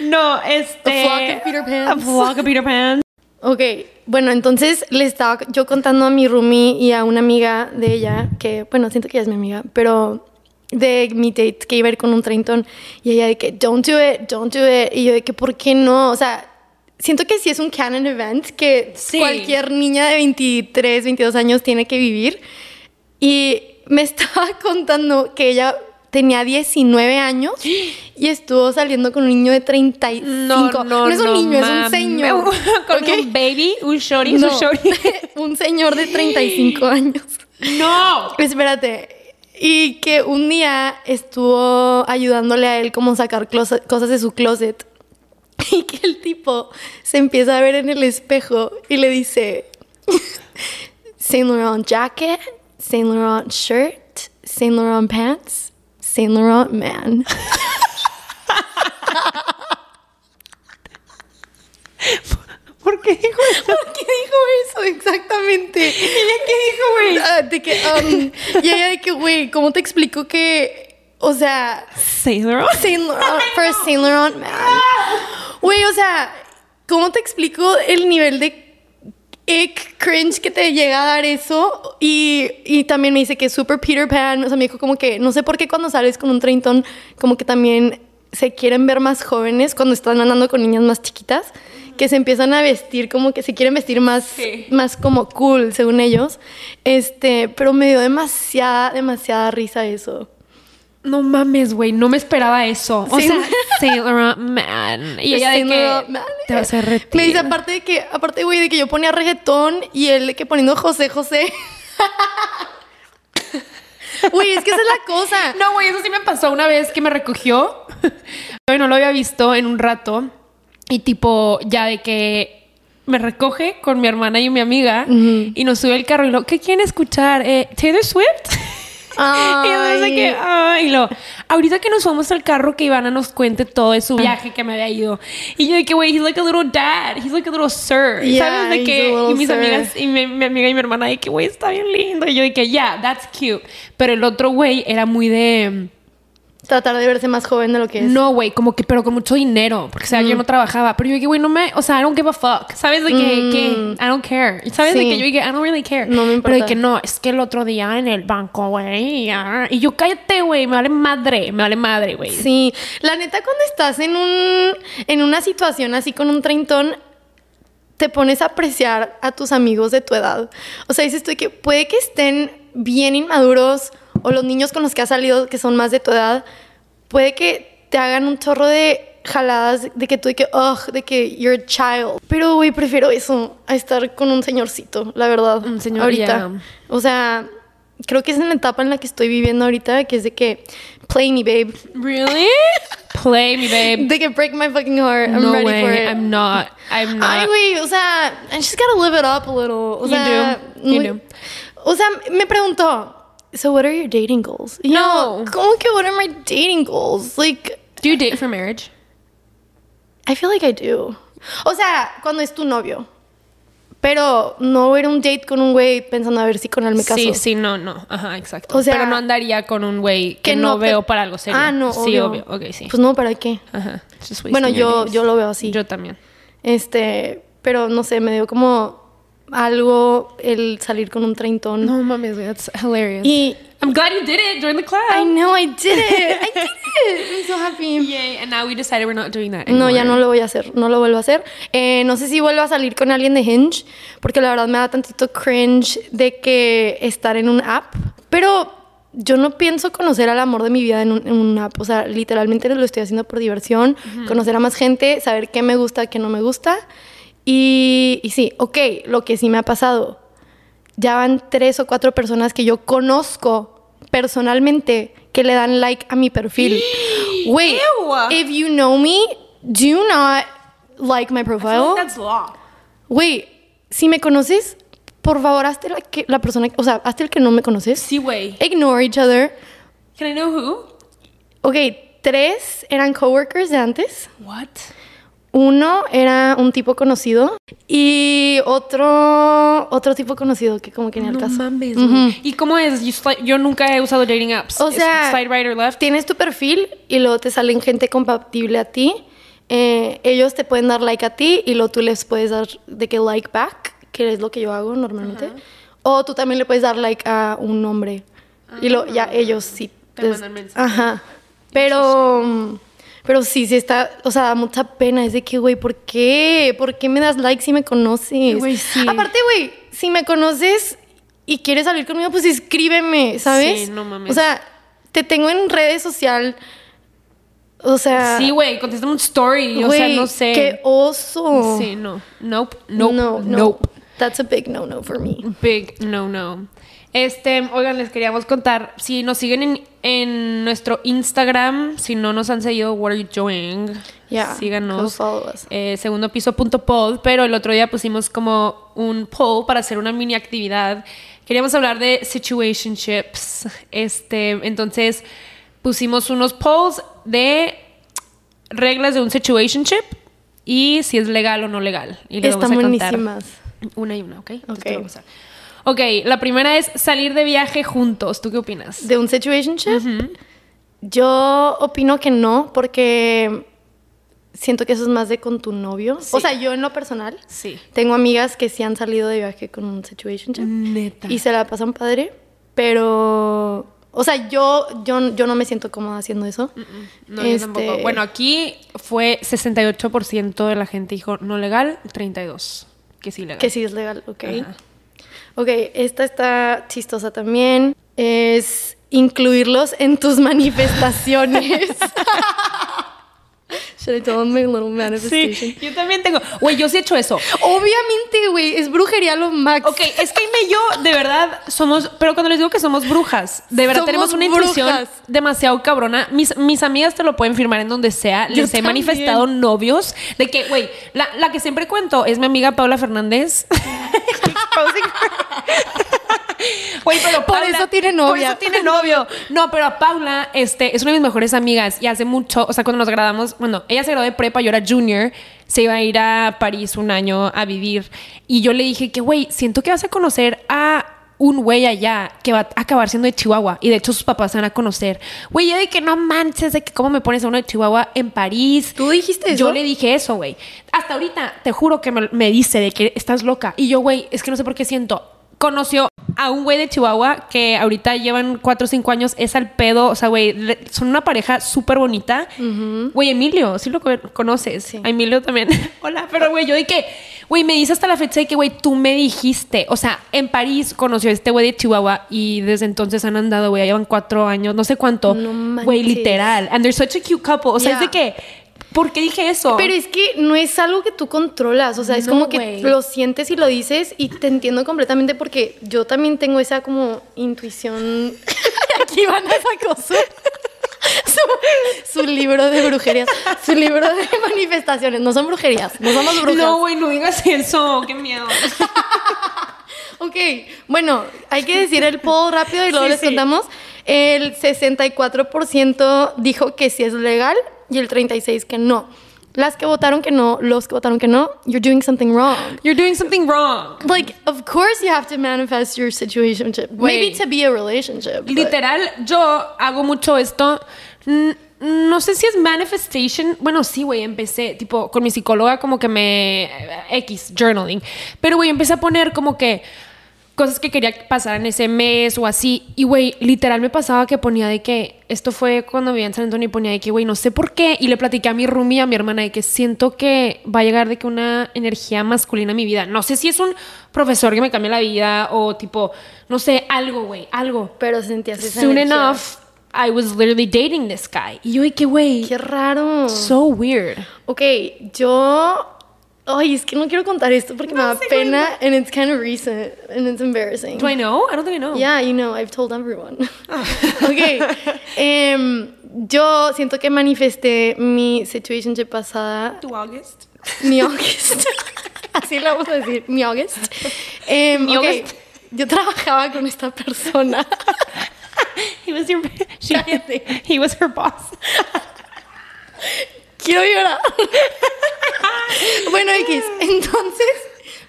no, este. A flock of Peter Pans. A flock of Peter Pan. Ok, bueno, entonces le estaba yo contando a mi roomie y a una amiga de ella, que, bueno, siento que ella es mi amiga, pero de mi date que iba a ir con un treintón y ella de que, don't do it, don't do it. Y yo de que, ¿por qué no? O sea, siento que sí es un canon event que Sí. cualquier niña de 23, 22 años tiene que vivir. Y me estaba contando que ella tenía 19 años y estuvo saliendo con un niño de 35. No, no, no es un niño, es un señor. Con un baby, un shorty, No, un shorty. un señor de 35 años. no. Espérate. Y que un día estuvo ayudándole a él como sacar cosas de su closet. Y que el tipo se empieza a ver en el espejo y le dice Saint Laurent jacket, Saint Laurent shirt, Saint Laurent pants, Saint Laurent man. ¿Por qué dijo eso? ¿Por qué dijo eso? Exactamente. ¿Y ella qué dijo, güey? Uh, de que, um, y ella de que, güey, ¿cómo te explico que, o sea... Saint Laurent? Saint Laurent, first Saint Laurent, man. Ah. Güey, o sea, ¿cómo te explico el nivel de ick, cringe que te llega a dar eso? Y, y también me dice que es super Peter Pan. O sea, me dijo como que, no sé por qué cuando sales con un treintón, como que también se quieren ver más jóvenes cuando están andando con niñas más chiquitas. Que se empiezan a vestir como que se quieren vestir más, Sí. más como cool, según ellos. Este, pero me dio demasiada, demasiada risa eso. No mames, güey, no me esperaba eso. O Sí. sea, Sailor Man. Y ella de que man. te vas a retirar. Me dice, aparte de que, aparte, güey, de que yo ponía reggaetón y él de que poniendo José José. Güey, es que esa es la cosa. No, güey, eso sí me pasó una vez que me recogió. Yo no lo había visto en un rato. Y tipo, ya de que me recoge con mi hermana y mi amiga y nos sube al carro y lo, ¿qué quieren escuchar? Eh, ¿Taylor Swift? Y entonces de que, ay, lo, ahorita que nos fuimos al carro que Ivana nos cuente todo de su viaje que me había ido. Y yo de que, güey, he's like a little dad, he's like a little sir. Yeah, ¿Sabes? De que, y mis sir. amigas, y mi, mi amiga y mi hermana de que, güey, está bien lindo. Y yo de que, yeah, that's cute. Pero el otro güey era muy de... Tratar de verse más joven de lo que es. No, güey, como que, pero con mucho dinero, porque o sea, yo Mm. no trabajaba, pero yo dije, güey, no me, o sea, I don't give a fuck, ¿sabes? De que, que I don't care, ¿sabes? De Mm. Que yo dije, I don't really care. No me Pero de importa. que no, es que el otro día en el banco, güey, y yo, cállate, güey, me vale madre, me vale madre, güey. Sí, la neta cuando estás en un en una situación así con un treintón te pones a apreciar a tus amigos de tu edad. O sea, dices tú que puede que estén bien inmaduros o los niños con los que has salido que son más de tu edad, puede que te hagan un chorro de jaladas de que tú de que, ugh, de que you're a child. Pero, güey, prefiero eso a estar con un señorcito, la verdad. Un señor, ahorita. yeah. O sea, creo que es en la etapa en la que estoy viviendo ahorita, que es de que play me, babe. Really? Play me, babe. They can break my fucking heart. I'm no ready way, for it. I'm not, I'm not. Ay, güey, o sea, I just gotta live it up a little. O You sea, do, you muy- do. O sea, me preguntó, so what are your dating goals? No. ¿cómo que what are my dating goals? Like, Do you date for marriage? I feel like I do. O sea, cuando es tu novio. Pero no ir a un date con un güey pensando a ver si con él me caso. Sí, sí, no, no, ajá, exacto. O sea, pero no andaría con un güey que, Que no, veo para algo serio. Ah, no, Sí, obvio. obvio, ok, sí. Pues no, ¿para qué? Ajá. Bueno, yo, yo lo veo así. Yo también. Este, pero no sé, me dio como algo el salir con un treintón. No mames, that's hilarious. Y I'm glad you did it. Join the club. I know I did it. I did it. I'm so happy. Yay, and now we decided we're not doing that No, ya no anymore. lo voy a hacer, no lo vuelvo a hacer. Eh, no sé si vuelvo a salir con alguien de Hinge, porque la verdad me da tantito cringe de que estar en un app. Pero yo no pienso conocer al amor de mi vida en un, en un app. O sea, literalmente lo estoy haciendo por diversión, conocer a más gente, saber qué me gusta, qué no me gusta. Y, y sí, ok, lo que sí me ha pasado. Ya van tres o cuatro personas que yo conozco personalmente que le dan like a mi perfil. Wait, Ew. if you know me, do not like my profile. like that's law. Wait, si me conoces, por favor, hazte la, que, la persona, o sea, hazte el que no me conoces. Sí, güey. Ignore each other. Can I know who? Ok, tres eran coworkers de antes. What? Uno era un tipo conocido y otro otro tipo conocido que como que ni al No caso. mames, Ujú. güey. ¿Y cómo es? Yo nunca he usado dating apps. O ¿Es sea, slide right or left. Tienes tu perfil y luego te salen gente compatible a ti. Eh, ellos te pueden dar like a ti y luego tú les puedes dar de que like back, que es lo que yo hago normalmente. O tú también le puedes dar like a un hombre. Y luego ya ellos sí. Te mandan mensaje. Ajá. Pero, mm, pero sí, sí está, o sea, da mucha pena. Es de que, güey, ¿por qué? ¿Por qué me das like si me conoces? Güey, sí. Aparte, güey, si me conoces y quieres salir conmigo, pues escríbeme, ¿sabes? Sí, no mames. O sea, te tengo en redes social. O sea, Sí, güey, contéstame un story. o sea, no sé. Qué oso. Sí, no. Nope. Nope. No, no. Nope. That's a big no no for me. Big no, no. Este, oigan, les queríamos contar, si nos siguen en, en nuestro Instagram, si no nos han seguido, what are you doing? Yeah, Síganos. Eh, segundo piso punto pod, pero el otro día pusimos como un poll para hacer una mini actividad. Queríamos hablar de situationships. Este, entonces pusimos unos polls de reglas de un situationship y si es legal o no legal. Y le Están vamos a contar buenísimas. Una y una, ¿ok? Entonces Ok. la primera es salir de viaje juntos. ¿Tú qué opinas? ¿De un situationship? Yo opino que no, porque siento que eso es más de con tu novio. Sí. O sea, yo en lo personal Sí. tengo amigas que sí han salido de viaje con un situationship Neta. y se la pasan padre, pero... O sea, yo, yo, yo no me siento cómoda haciendo eso. No, yo Este, tampoco. Bueno, aquí fue 68% de la gente dijo no legal, 32% que sí legal. Que sí es legal, ok. Ajá. Ok, esta está chistosa también. Es incluirlos en tus manifestaciones. Should I tell them my little manifestation? Sí, yo también tengo. Güey, yo sí he hecho eso. Obviamente, güey, es brujería lo max. Ok, es que Aime y yo, de verdad, somos. Pero cuando les digo que somos brujas, de verdad Somos tenemos una intuición brujas. demasiado cabrona. Mis, mis amigas te lo pueden firmar en donde sea. Yo Les he también. manifestado novios. De que, güey, la, la que siempre cuento es mi amiga Paula Fernández. Güey, pero Por Paula- eso tiene Por novia. eso tiene novio. No, pero a Paula, este, es una de mis mejores amigas y hace mucho, o sea, cuando nos graduamos, bueno, ella se graduó de prepa, yo era junior, se iba a ir a París un año a vivir y yo le dije que, güey, siento que vas a conocer a un güey allá que va a acabar siendo de Chihuahua y de hecho sus papás se van a conocer. Güey, yo de que no manches, de que cómo me pones a uno de Chihuahua en París. ¿Tú dijiste eso? Yo le dije eso, güey. Hasta ahorita, te juro que me, me dice de que estás loca. Y yo, güey, es que no sé por qué siento. Conoció a un güey de Chihuahua que ahorita llevan cuatro o cinco años, es al pedo. O sea, güey, son una pareja súper bonita. Güey, Emilio, sí lo co- conoces. Sí. A Emilio también. Hola, pero güey, yo de que, güey, me dice hasta la fecha de que, güey, tú me dijiste. O sea, en París conoció a este güey de Chihuahua y desde entonces han andado, güey, llevan cuatro años, no sé cuánto. No Güey, literal. And they're such a cute couple. O sea, es de Yeah. que, ¿por qué dije eso? Pero es que no es algo que tú controlas, o sea, es como que lo sientes y lo dices y te entiendo completamente porque yo también tengo esa como intuición. Aquí van a sacar su, libro de brujerías, su libro de manifestaciones. No son brujerías, no somos brujas. No, güey, no digas eso. Qué miedo. Ok, bueno, hay que decir el poll rápido y luego Sí, les sí. contamos. El 64% dijo que sí es legal y el 36% que no. Las que votaron que no, los que votaron que no, you're doing something wrong. You're doing something wrong. Like, of course you have to manifest your situationship. Maybe to be a relationship. but- Literal, yo hago mucho esto. No sé si es manifestation. Bueno, sí, güey, empecé, tipo, con mi psicóloga como que me... X, journaling. Pero, güey, empecé a poner como que cosas que quería que pasaran ese mes o así. Y, güey, literal me pasaba que ponía de que... Esto fue cuando vivía en San Antonio y ponía de que, güey, no sé por qué. Y le platiqué a mi roomie a mi hermana de que siento que va a llegar de que una energía masculina a mi vida. No sé si es un profesor que me cambia la vida o tipo, no sé, algo, güey, algo Pero sentías esa soon energía. enough, I was literally dating this guy. Y yo, de que, güey, Qué raro. so weird. Ok, yo... Ay, es que no quiero contar esto porque me da pena and it's kind of recent and it's embarrassing. Do I know? I don't think I know. Yeah, you know, I've told everyone. ok. em, yo siento que manifesté mi situationship pasada, To August. mi August. Así lo vamos a decir, mi August. Em, Mi ok, August. Yo trabajaba con esta persona. He was your, she, Cállate. he was her boss. Quiero llorar. bueno, X. Entonces,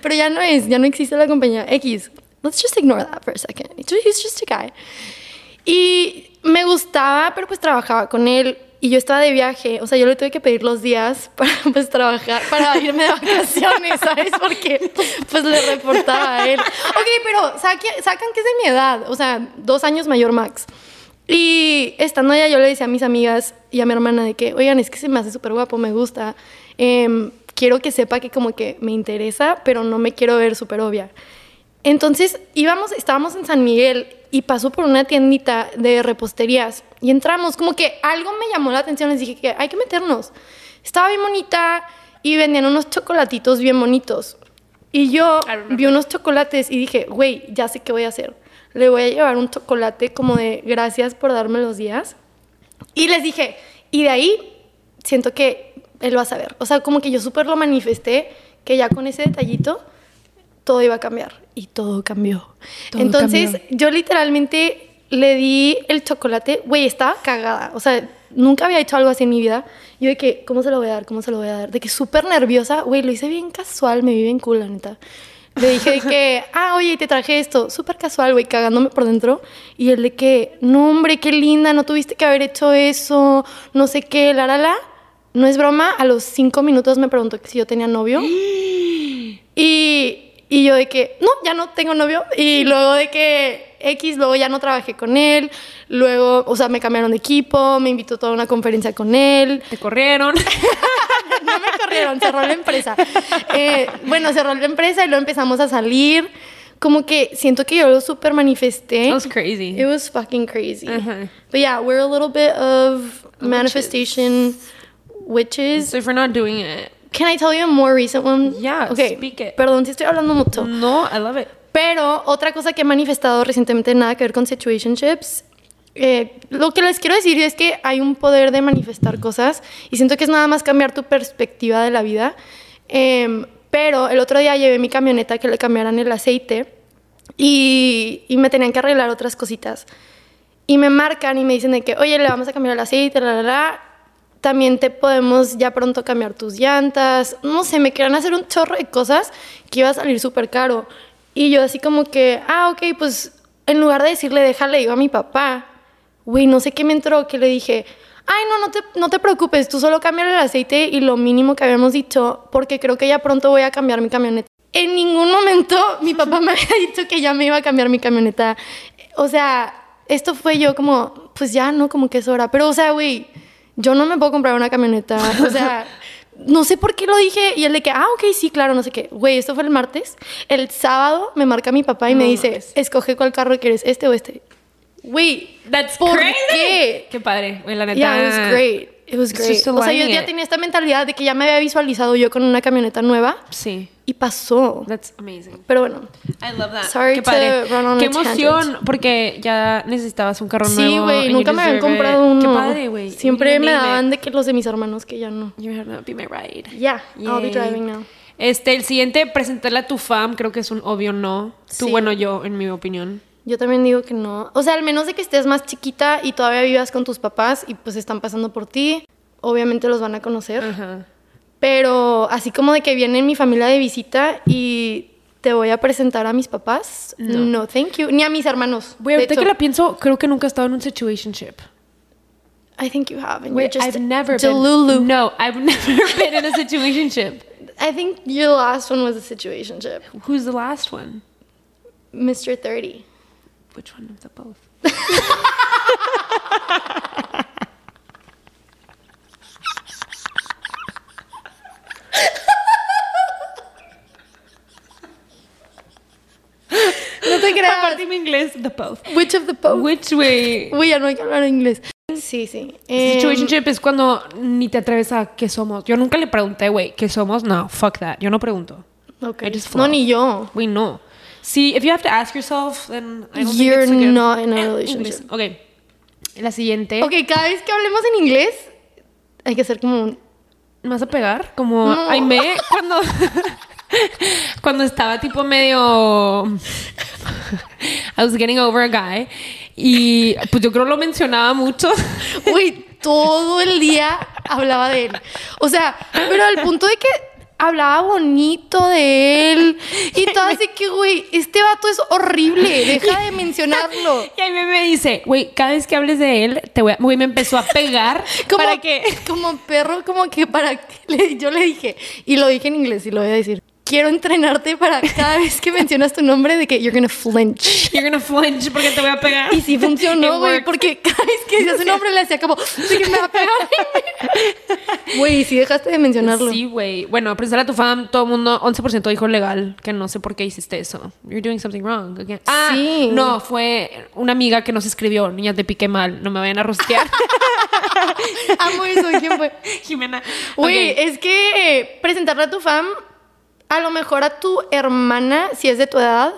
pero ya no es, ya no existe la compañía X. Let's just ignore that for a second. He's ju- He's just a guy. Y me gustaba, pero pues trabajaba con él y yo estaba de viaje. O sea, yo le tuve que pedir los días para pues trabajar, para irme de vacaciones, ¿sabes? Porque pues le reportaba a él. Ok, pero saque- sacan que es de mi edad, o sea, dos años mayor max. Y estando allá yo le decía a mis amigas y a mi hermana de que, oigan, es que se me hace súper guapo, me gusta. Em, quiero que sepa que como que me interesa, pero no me quiero ver súper obvia. Entonces íbamos, estábamos en San Miguel y pasó por una tiendita de reposterías y entramos, como que algo me llamó la atención, les dije que hay que meternos. Estaba bien bonita y vendían unos chocolatitos bien bonitos. Y yo vi unos chocolates y dije, güey, ya sé qué voy a hacer. Le voy a llevar un chocolate como de gracias por darme los días. Y les dije, y de ahí siento que él va a saber. O sea, como que yo súper lo manifesté, que ya con ese detallito todo iba a cambiar. Y todo cambió. Todo Entonces, cambió. yo literalmente le di el chocolate, güey, estaba cagada. O sea, nunca había hecho algo así en mi vida. Yo de que, ¿cómo se lo voy a dar? ¿Cómo se lo voy a dar? De que súper nerviosa, güey, lo hice bien casual, me vi bien cool, la neta. Le dije de que, ah, oye, te traje esto, súper casual, güey, cagándome por dentro. Y él de que, no, hombre, qué linda, no tuviste que haber hecho eso, no sé qué, la, la, la. No es broma, a los cinco minutos me preguntó que si yo tenía novio. Y, y yo de que, no, ya no tengo novio. Y luego de que X, luego ya no trabajé con él. Luego, o sea, me cambiaron de equipo, me invitó a toda una conferencia con él. Te corrieron. No me corrieron, cerró la empresa. Eh, bueno, cerró la empresa y luego empezamos a salir. Como que siento que yo lo súper manifesté. That was crazy. It was fucking crazy. Ajá. But yeah, we're a little bit of manifestation witches. So if we're not doing it. Can I tell you a more recent one? Yeah, okay. speak it. Perdón si estoy hablando mucho. No, I love it. Pero otra cosa que he manifestado recientemente nada que ver con situationships. eh, lo que les quiero decir es que hay un poder de manifestar cosas y siento que es nada más cambiar tu perspectiva de la vida. Em, pero el otro día llevé mi camioneta que le cambiaran el aceite y, y me tenían que arreglar otras cositas. Y me marcan y me dicen de que, oye, le vamos a cambiar el aceite, la, la, la. También te podemos ya pronto cambiar tus llantas. No sé, me querían hacer un chorro de cosas que iba a salir súper caro. Y yo así como que, ah, ok, pues en lugar de decirle, déjale, iba a mi papá. Güey, no sé qué me entró, que le dije, ay, no, no te, no te preocupes, tú solo cámbiale el aceite y lo mínimo que habíamos dicho, porque creo que ya pronto voy a cambiar mi camioneta. En ningún momento mi papá me había dicho que ya me iba a cambiar mi camioneta. O sea, esto fue yo como, pues ya, ¿no? Como que es hora. Pero, o sea, güey, yo no me puedo comprar una camioneta. O sea, no sé por qué lo dije. Y él de que, ah, ok, sí, claro, no sé qué. Güey, esto fue el martes. El sábado me marca mi papá y me dice, escoge cuál carro quieres, este o este. Güey, That's ¿por crazy. qué? Qué padre. La neta. Yeah, it was great. It was great. O sea, yo ya it. tenía esta mentalidad de que ya me había visualizado yo con una camioneta nueva Sí. y pasó. That's amazing. Pero bueno, I love that. Sorry Qué to padre. run on Qué a tangent. emoción, porque ya necesitabas un carro nuevo. sí, güey, nunca me habían deserve it. comprado uno. Qué padre, güey. Siempre me daban it. de que los de mis hermanos que ya no. You're gonna be my ride. Yeah, I'll be Yay. driving now. Este, el siguiente, presentarle a tu fam, creo que es un obvio no. Tú, Sí. bueno, yo, en mi opinión. Yo también digo que no. O sea, al menos de que estés más chiquita y todavía vivas con tus papás y pues están pasando por ti, obviamente los van a conocer. Ajá. Pero así como de que viene mi familia de visita y te voy a presentar a mis papás, no, thank you. Ni a mis hermanos. Güey, ahorita que la pienso, creo que nunca he estado en un situationship. I think you have. and Wait, you're just I've never Delulu. been. No, I've never been in a situationship. I think your last one was a situationship. Who's the last one? Mr. 30. Which one of the both? No te creas. Aparte mi inglés, the both. Which of the both? Which way? Uy, ya no hay que hablar inglés. Sí, sí. Em, Situationship es cuando ni te atreves a qué somos. Yo nunca le pregunté, güey, ¿qué somos? No, fuck that. Yo no pregunto. ok. I just No, ni yo. Güey, no. See, if you have to ask yourself, then I don't You're think it's not in a Eh, relationship. English. Ok. La siguiente. Ok, cada vez que hablemos en inglés, hay que hacer como un... ¿Me vas a pegar? Como No. Aime cuando... cuando estaba tipo medio... I was getting over a guy. Y pues yo creo lo mencionaba mucho. Güey, todo el día hablaba de él. O sea, pero al punto de que hablaba bonito de él. Y todo así que, güey, este vato es horrible. Deja de mencionarlo. Y Aime me dice, güey, cada vez que hables de él, te voy a... Güey, me empezó a pegar Como, para que... como perro, como que para que le- yo le dije, y lo dije en inglés y lo voy a decir. Quiero entrenarte para cada vez que mencionas tu nombre de que you're gonna flinch. You're gonna flinch porque te voy a pegar. Y sí funcionó, güey, porque cada vez que decía su nombre le hacía como, de que me va a pegar. Güey, sí dejaste de mencionarlo. Sí, güey. Bueno, presentar a tu fam, todo el mundo, 11% dijo legal, que no sé por qué hiciste eso. You're doing something wrong again. Ah, Sí. no, fue una amiga que nos escribió, niña, te piqué mal, no me vayan a rostear. Amo eso, ¿quién fue? Jimena. Güey, es que presentarle a tu fam, a lo mejor a tu hermana, si es de tu edad,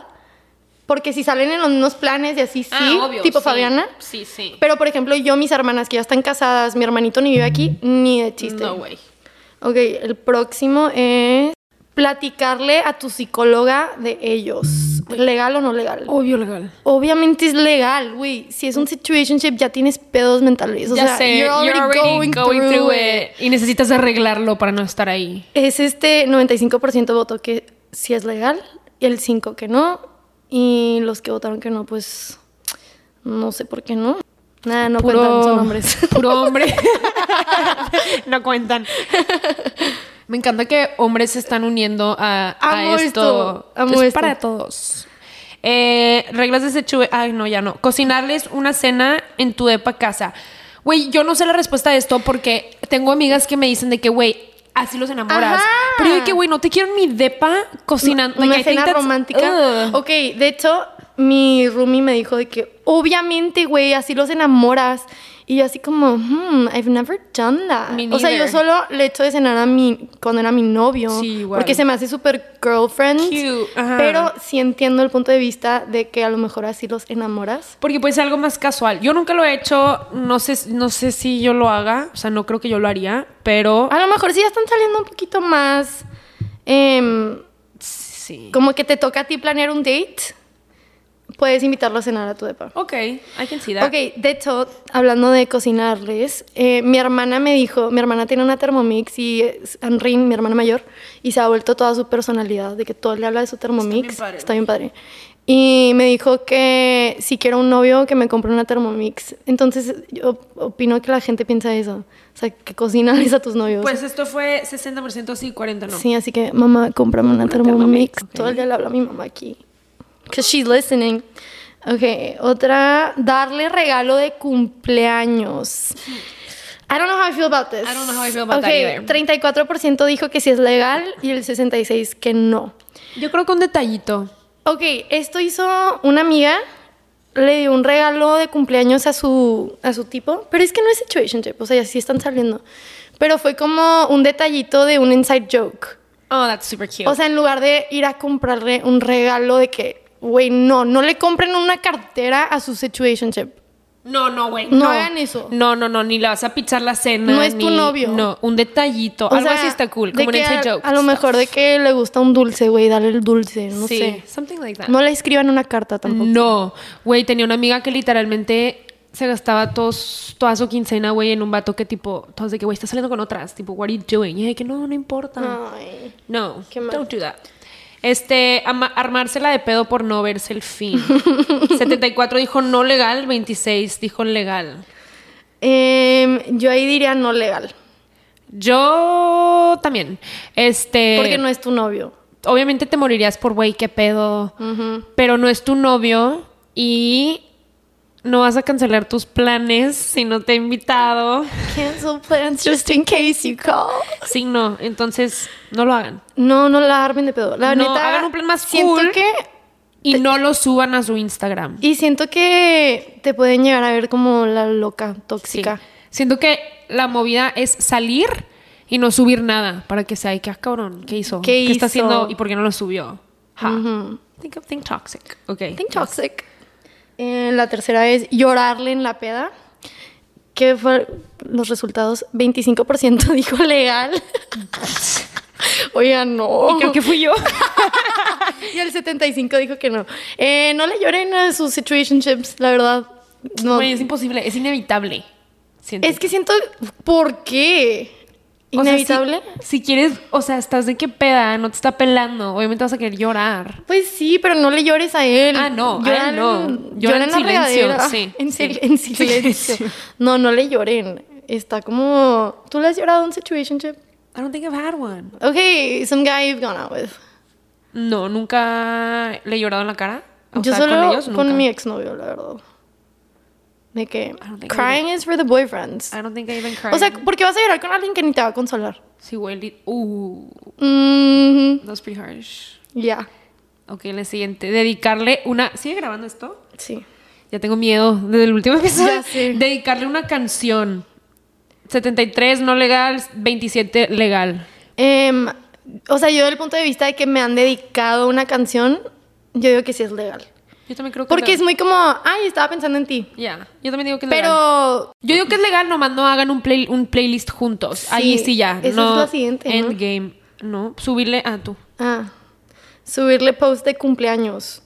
porque si salen en los mismos planes y así, sí, Ah, obvio, tipo sí. Fabiana. Sí, sí. Pero, por ejemplo, yo, mis hermanas que ya están casadas, mi hermanito ni vive aquí, ni de chiste. No, güey. Ok, el próximo es platicarle a tu psicóloga de ellos. ¿Legal o no legal? Obvio legal. Obviamente es legal, güey. Si es un situationship, ya tienes pedos mentales. O ya sea, sé, you're already going, through, it. Y necesitas arreglarlo para no estar ahí. Es este 95% votó que sí es legal y el 5% que no. Y los que votaron que no, pues no sé por qué no. Nada, no Puro- cuentan, son hombres. Puro hombre. no cuentan. Me encanta que hombres se están uniendo a, a Amo esto. esto, amo es esto. para todos. Eh, reglas de ese Ay, no, ya no. Cocinarles una cena en tu depa casa. Güey, yo no sé la respuesta de esto porque tengo amigas que me dicen de que, güey, así los enamoras. Ajá. Pero yo de que, güey, no te quiero en mi depa cocinando. Una Like, cena romántica. Ok, de hecho, mi roomie me dijo de que, obviamente, güey, así los enamoras. Y yo así como, hmm, I've never done that. Me O sea, yo solo le echo de cenar a mi, cuando era mi novio. Sí, igual. Porque se me hace súper girlfriend. Cute, ajá. Pero sí entiendo el punto de vista de que a lo mejor así los enamoras. Porque puede ser algo más casual. Yo nunca lo he hecho, no sé, no sé si yo lo haga, o sea, no creo que yo lo haría, pero A lo mejor sí ya están saliendo un poquito más... em, sí. como que te toca a ti planear un date. Puedes invitarlo a cenar a tu depa. Ok, I can see that. Ok, de hecho, hablando de cocinarles, eh, mi hermana me dijo, mi hermana tiene una Thermomix y es Anrin, mi hermana mayor, y se ha vuelto toda su personalidad, de que todo le habla de su Thermomix. bien padre, Está bien padre. Y me dijo que si quiero un novio, que me compre una Thermomix. Entonces, yo opino que la gente piensa eso. O sea, que cocinales a tus novios. Pues esto fue 60% sí, 40% no. Sí, así que, mamá, cómprame una, Thermomix. Thermomix, ok. Todo el día le habla a mi mamá aquí. Because she's listening. Ok, otra, darle regalo de cumpleaños. I don't know how I feel about this. I don't know how I feel about that Ok, either. 34% dijo que sí es legal y el 66% que no. Yo creo que un detallito. Ok, esto hizo una amiga, le dio un regalo de cumpleaños a su, a su tipo, pero es que no es situationship, o sea, sí están saliendo. Pero fue como un detallito de un inside joke. Oh, that's super cute. O sea, en lugar de ir a comprarle un regalo de que, güey, no, no le compren una cartera a su situationship. no, no, güey. No hagan eso. No, no, no, ni le vas a pichar la cena. No es tu ni- novio. No, un detallito. O algo sea, así está cool. Como que a, joke. A lo mejor de que le gusta un dulce, güey, dale el dulce, no sí, sé. something like that. No le escriban una carta tampoco. No, güey, tenía una amiga que literalmente se gastaba todos, toda su quincena, güey, en un vato que tipo, todos de que, güey, estás saliendo con otras, tipo, what are you doing? Y que no, no importa. Ay. No, Qué mal. don't do that. Este, ama- armársela de pedo por no verse el fin. 74 dijo no legal, 26 dijo legal. Em, yo ahí diría no legal, Yo también. Este, porque no es tu novio. obviamente te morirías por güey, qué pedo. Pero no es tu novio y no vas a cancelar tus planes si no te he invitado. Cancel plans just in case you call. Sí, no. Entonces, no lo hagan. No, no la armen de pedo. La No, neta, hagan un plan más siento cool. que Y no lo suban a su Instagram. y siento que te pueden llegar a ver como la loca Sí. tóxica. Siento que la movida es salir y no subir nada para que sea, "Ay, ¿qué cabrón? ¿Qué hizo? ¿Qué está hizo? haciendo y por qué no lo subió? Ja. Think, of, think toxic. Ok. Think toxic. Eh, la tercera es llorarle en la peda. ¿Qué fueron los resultados? 25% dijo legal. Oigan, no. Y creo que fui yo. Y el 75 dijo que no. Eh, no le lloren a sus situationships, la verdad. No. Es imposible, es inevitable. Siento. Es que siento, ¿por qué? O sea, ¿Inevitable? si, si quieres, o sea, estás de qué peda, no te está pelando, obviamente vas a querer llorar. Pues sí, pero no le llores a él. Ah, no, a Llora él no. en- Llora en la silencio, sí, En, sí. en silencio. No, no le lloren. Está como... ¿Tú le has llorado a un situationship? I don't think I've had one. Okay, some guy you've gone out with. No, nunca le he llorado en la cara. O Yo sea, solo con ellos, nunca. mi exnovio, la verdad. De que crying is for the boyfriends. I don't think I even cried. O sea, ¿por qué vas a llorar con alguien que ni te va a consolar? sí, güey. Uh, Mhm, that's pretty harsh. Ya, Ok, la siguiente. Dedicarle una. ¿Sigue grabando esto? sí. Ya tengo miedo desde el último episodio. Sé. Dedicarle una canción. 73 no legal, 27 legal. Em, o sea, yo del punto de vista de que me han dedicado una canción, yo digo que sí es legal. Yo también creo que Porque es muy como, ay, estaba pensando en ti. Ya, yo también digo que es legal. Pero Yo digo que es legal, nomás no hagan un, play, un playlist juntos. Ahí sí ya. esa no, es la siguiente, ¿no? Endgame. No, subirle a tú. Ah, subirle post de cumpleaños.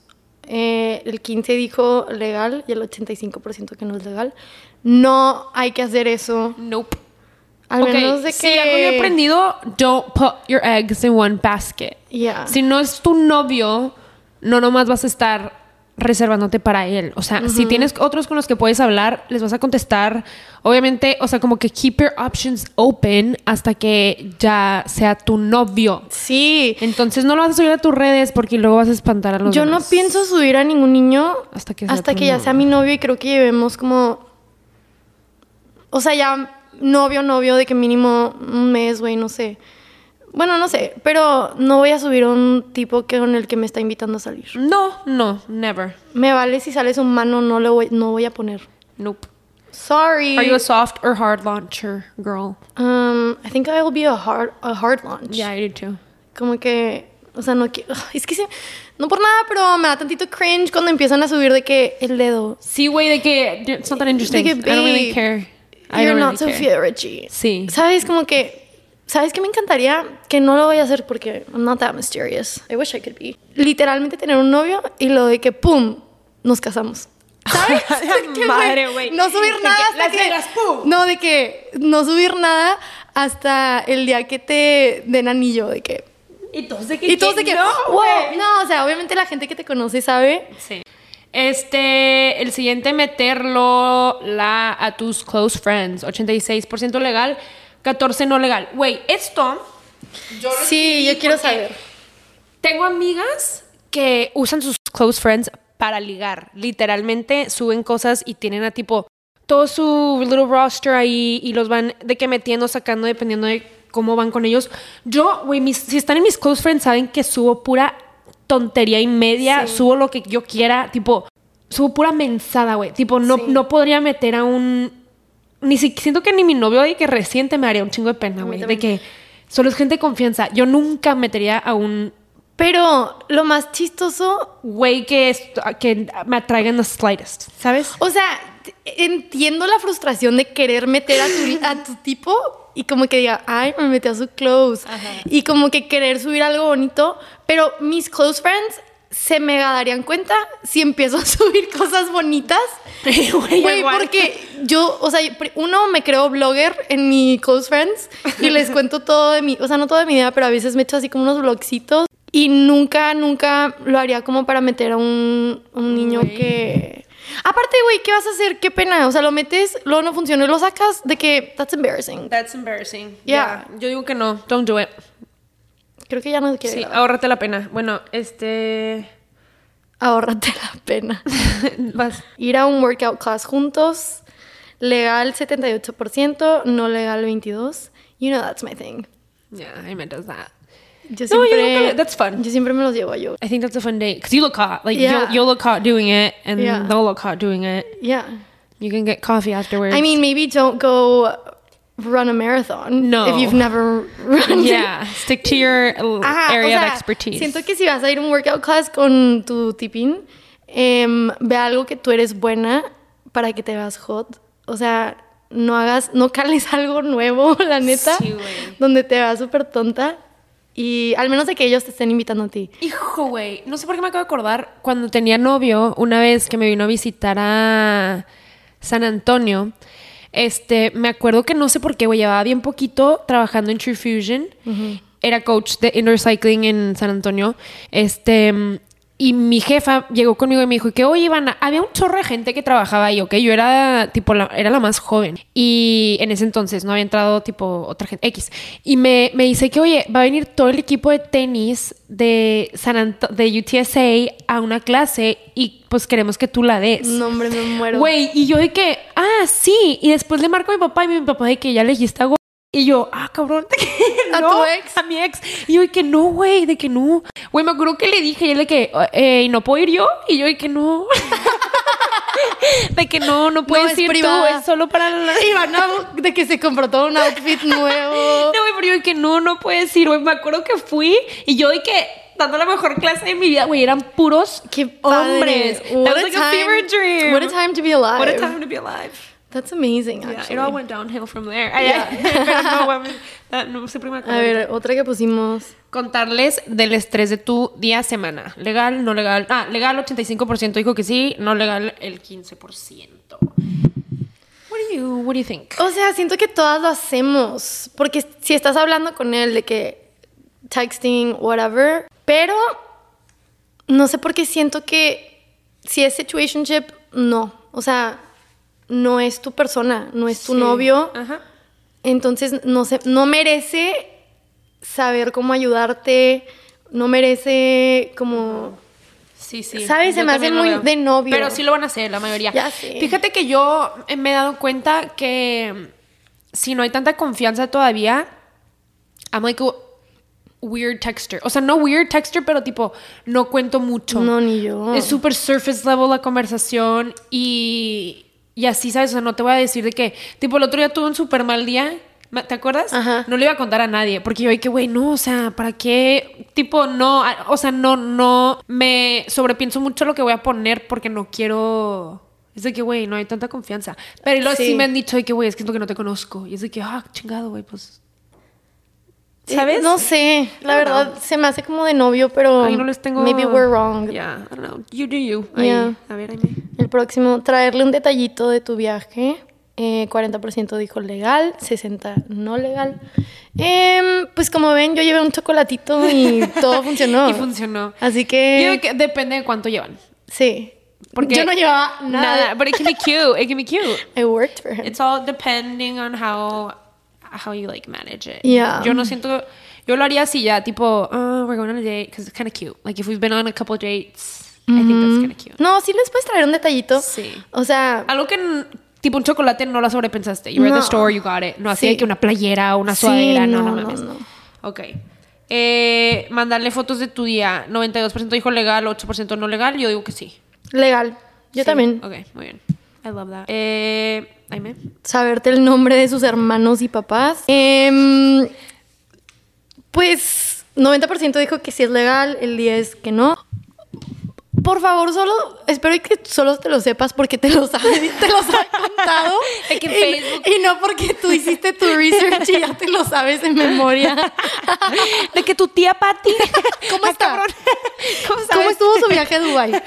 Eh, el 15 dijo legal y el 85% que no es legal. No hay que hacer eso. Nope. Al menos de que... Si algo yo he aprendido, don't put your eggs in one basket. Yeah. Si no es tu novio, no nomás vas a estar reservándote para él. O sea, si tienes otros con los que puedes hablar, les vas a contestar. Obviamente, o sea, como que keep your options open hasta que ya sea tu novio. Sí. Entonces no lo vas a subir a tus redes porque luego vas a espantar a los Yo no pienso subir a ningún niño Hasta que sea hasta que ya sea mi novio y creo que llevemos como... O sea, ya novio, novio, de que mínimo un mes, güey, no sé. Bueno, no sé, pero no voy a subir a un tipo que con el que me está invitando a salir. No, no, never. Me vale si sales humano, no lo voy, no voy a poner. Nope. Sorry. Are you a soft or hard launcher girl? Um, I think I will be a hard, a hard launch. Yeah, I do too. Como que, o sea, no quiero, es que sí, no por nada, pero me da tantito cringe cuando empiezan a subir de que el dedo. Sí, güey, de que it's not that interesting. que, I don't really babe, care. I You're don't not really. Richie. Sí. ¿Sabes? Como que, ¿sabes qué me encantaría? Que no lo voy a hacer porque I'm not that mysterious. I wish I could be. Literalmente tener un novio y lo de que, ¡pum! Nos casamos. ¿Sabes? Que, Madre, güey. No subir nada que hasta Las que... Vegas, ¡pum! No, de que no subir nada hasta el día que te den anillo, de que... Y todos de que. Y todos de que, no, wow. No, o sea, obviamente la gente que te conoce sabe. Sí. Este, el siguiente, meterlo la, a tus close friends. 86% legal, 14% no legal. Güey, esto. Yo lo Sí, yo quiero saber. Tengo amigas que usan sus close friends para ligar. Literalmente suben cosas y tienen a tipo todo su little roster ahí y los van de que metiendo, sacando, dependiendo de cómo van con ellos. Yo, güey, mis- si están en mis close friends, saben que subo pura tontería y media, Sí. subo lo que yo quiera, tipo, subo pura mensada, güey. Tipo, no, Sí. no podría meter a un. Ni si, siento que ni mi novio de que reciente me haría un chingo de pena, güey. De que solo es gente de confianza. Yo nunca metería a un Pero lo más chistoso, güey que, es- que me atraigan the slightest, ¿sabes? o sea, entiendo la frustración de querer meter a tu, a tu tipo y como que diga, ay, me metí a su close. Y como que querer subir algo bonito, pero mis close friends se me darían cuenta si empiezo a subir cosas bonitas. Güey, porque yo, o sea, uno me creo blogger en mi close friends y les cuento todo de mi, o sea, no todo de mi vida, pero a veces me echo así como unos blogcitos y nunca, nunca lo haría como para meter a un, un niño que... Aparte, güey, ¿qué vas a hacer? Qué pena. O sea, lo metes, luego no funciona y lo sacas de que that's embarrassing. That's embarrassing. Yeah. Yo digo que no, don't do it. Creo que ya no quiere Sí, grabar. ahórrate la pena. Bueno, este Ahórrate la pena. vas. Ir a un workout class juntos. Legal 78%, no legal 22%. You know that's my thing. Yeah, I meant does that. Yo No, siempre, nunca- that's fun. Yo siempre me los llevo yo. I think that's a fun day because you look hot. Like Yeah. you'll, you'll look hot doing it, and Yeah. they'll look hot doing it. Yeah. You can get coffee afterwards. I mean, maybe don't go run a marathon. No. If you've never run. yeah, stick to your Ajá, o area sea, of expertise. Siento que si vas a ir a un workout class con tu tipín, em, ve algo que tú eres buena para que te veas hot. O sea, no hagas, no cales algo nuevo, la neta, Sí, donde te veas súper tonta. Y al menos de que ellos te estén invitando a ti. Hijo, güey. No sé por qué me acabo de acordar. Cuando tenía novio, una vez que me vino a visitar a San Antonio, este, me acuerdo que no sé por qué, güey, llevaba bien poquito trabajando en True Fusion. Era coach de indoor cycling en San Antonio. Este. Y mi jefa llegó conmigo y me dijo que, oye, Ivana, había un chorro de gente que trabajaba ahí, ¿ok? Yo era, tipo, la, era la más joven. Y en ese entonces no había entrado, tipo, otra gente, X. Y me, me dice que, oye, va a venir todo el equipo de tenis de, San Anto- de UTSA a una clase y, pues, queremos que tú la des. No, hombre, me muero. Güey, y yo de que, ah, sí. Y después le marco a mi papá y mi papá de que ya le dijiste a Go- Y yo, ah, cabrón. de ¿A no, tu ex? A mi ex. Y yo de que no, güey, de que no. Güey, me acuerdo que le dije y él de que, eh, ¿y no puedo ir yo? Y yo de que no. de que no, no puedes es ir privada. tú, es solo para la... Ivana, de que se compró todo un outfit nuevo. No, güey, pero yo de que no, no puedes ir, güey. Me acuerdo que fui y yo de que dando la mejor clase de mi vida, güey, eran puros Qué hombres. What That was a like a fever time- dream. What a time to be alive. What a time to be alive. That's amazing, Yeah, actually. it all went downhill from there. Ay, pero no, no sé prima A ver, otra que pusimos. Contarles del estrés de tu día semana. Legal, no legal. Ah, legal 85% dijo que sí, no legal el 15%. What do you, what do you think? O sea, siento que todas lo hacemos. Porque si estás hablando con él de que texting, whatever. Pero no sé por qué siento que si es situationship, no. O sea, no es tu persona, no es tu Sí. novio. Ajá. Entonces no sé, no merece saber cómo ayudarte. No merece como. Sí, sí. ¿Sabes? Se me hace también lo muy de novio. Pero sí lo van a hacer, la mayoría. Ya sé. Fíjate que yo eh, me he dado cuenta que si no hay tanta confianza todavía, I'm like a weird texter. O sea, no weird texter, pero tipo, no cuento mucho. No, ni yo. Es súper surface level la conversación y, y así, ¿sabes? O sea, no te voy a decir de que, tipo, el otro día tuve un súper mal día. ¿Te acuerdas? Ajá. No le iba a contar a nadie porque yo, que güey, no, o sea, ¿para qué? Tipo, no, o sea, no, no, me sobrepienso mucho lo que voy a poner porque no quiero. Es de que, güey, no hay tanta confianza. Pero luego sí, Sí. me han dicho de que, güey, es que es lo que no te conozco. Y es de que, ah, chingado, güey, pues. Eh, ¿Sabes? No sé, la verdad know. se me hace como de novio, pero Ahí no les tengo. maybe we're wrong. Yeah, I don't know. You do you. Yeah. A ver, Aime. El próximo, traerle un detallito de tu viaje. Eh, 40% dijo legal, 60% no legal. Em, pues como ven, yo llevé un chocolatito y todo funcionó. Y funcionó. Así Yo que, digo que depende de cuánto llevan. sí. Porque yo no llevaba nada. Nada, but it can be cute. It can be cute. I worked for him. It's all depending on how how you like manage it. Yeah. Yo no siento yo lo haría así ya tipo, oh, we're going on a date because it's kind of cute. Like if we've been on a couple dates, I think that's kind of cute. No, sí les puedes traer un detallito. Sí. O sea, Algo que tipo un chocolate no la sobrepensaste. You were at No. the store, you got it. No así Sí. que una playera una Sí, sudadera, no, no, no, no, mames. no. Ok. Eh, mandarle fotos de tu día. 92% dijo legal, 8% no legal. Yo digo que sí. legal. Yo Sí. también. Ok, muy bien. I love that. Eh, Aime. saberte el nombre de sus hermanos y papás. Em, pues 90% dijo que sí es legal, el 10 que no. Por favor, solo espero que solo te lo sepas porque te los ha, te los ha contado. De que en y, Facebook. y no porque tú hiciste tu research y ya te lo sabes en memoria. De que tu tía Patty. ¿Cómo está? cabrón. ¿Cómo estuvo su viaje a Dubai?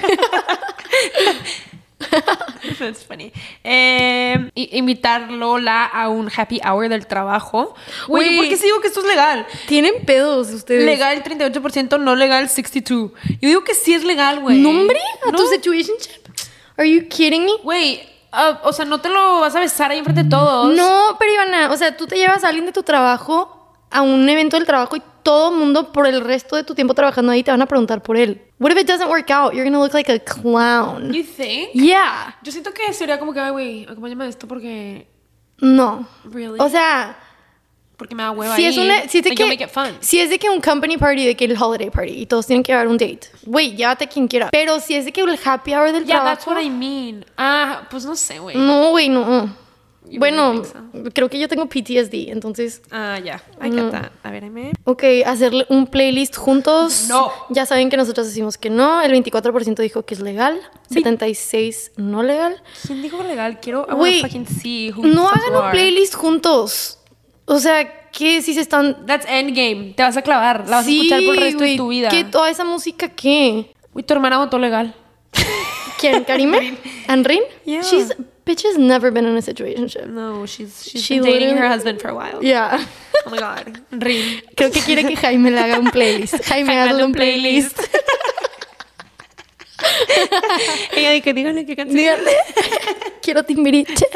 That's funny. Eh, invitarlo la a un happy hour del trabajo. Güey. ¿por qué sí digo que esto es legal? Tienen pedos ustedes. Legal 38%, no legal 62%. Yo digo que sí es legal, güey. ¿Nombre a No. tu situationship? Are you kidding me? Güey, ah, o sea, no te lo vas a besar ahí enfrente de todos. No, pero Ivana, o sea, tú te llevas a alguien de tu trabajo a un evento del trabajo y todo el mundo por el resto de tu tiempo trabajando ahí te van a preguntar por él. What if it doesn't work out? You're gonna look like a clown. You think? Yeah. Yo siento que sería como que, ay, güey, acompáñame esto porque. No. Really? O sea, porque me da hueva si ahí. es una, si es de que, make it fun. si es de que un company party, de que el holiday party y todos tienen que llevar un date, güey, llévate quien quiera. Pero si es de que el happy hour del Yeah, that's trabajo, what I mean. Ah, pues no sé, güey. no, güey, no. Bueno, really think creo que yo tengo PTSD, entonces Ah, ya. I get that. A ver, Aime. Ok, hacerle un playlist juntos. No. Ya saben que nosotros decimos que no. El 24% dijo que es legal. 76% no legal. ¿Quién dijo legal? Quiero. Güey, fucking see who no hagan un playlist juntos. O sea, que si se están... That's endgame. Te vas a clavar. La vas Sí, a escuchar por el resto de tu vida. ¿Qué toda esa música qué? Uy, tu hermana votó legal. ¿Quién? ¿Karime? ¿Anrin? Yeah. She's... Bitch has never been in a situationship. No, she's, she's She been dating her husband for a while. Yeah. Oh my god. Rin. Creo que quiere que Jaime le haga un playlist. Jaime, Jaime, hazle un playlist. Ella dice, díganle qué canción. Díganle. Quiero Timbiriche.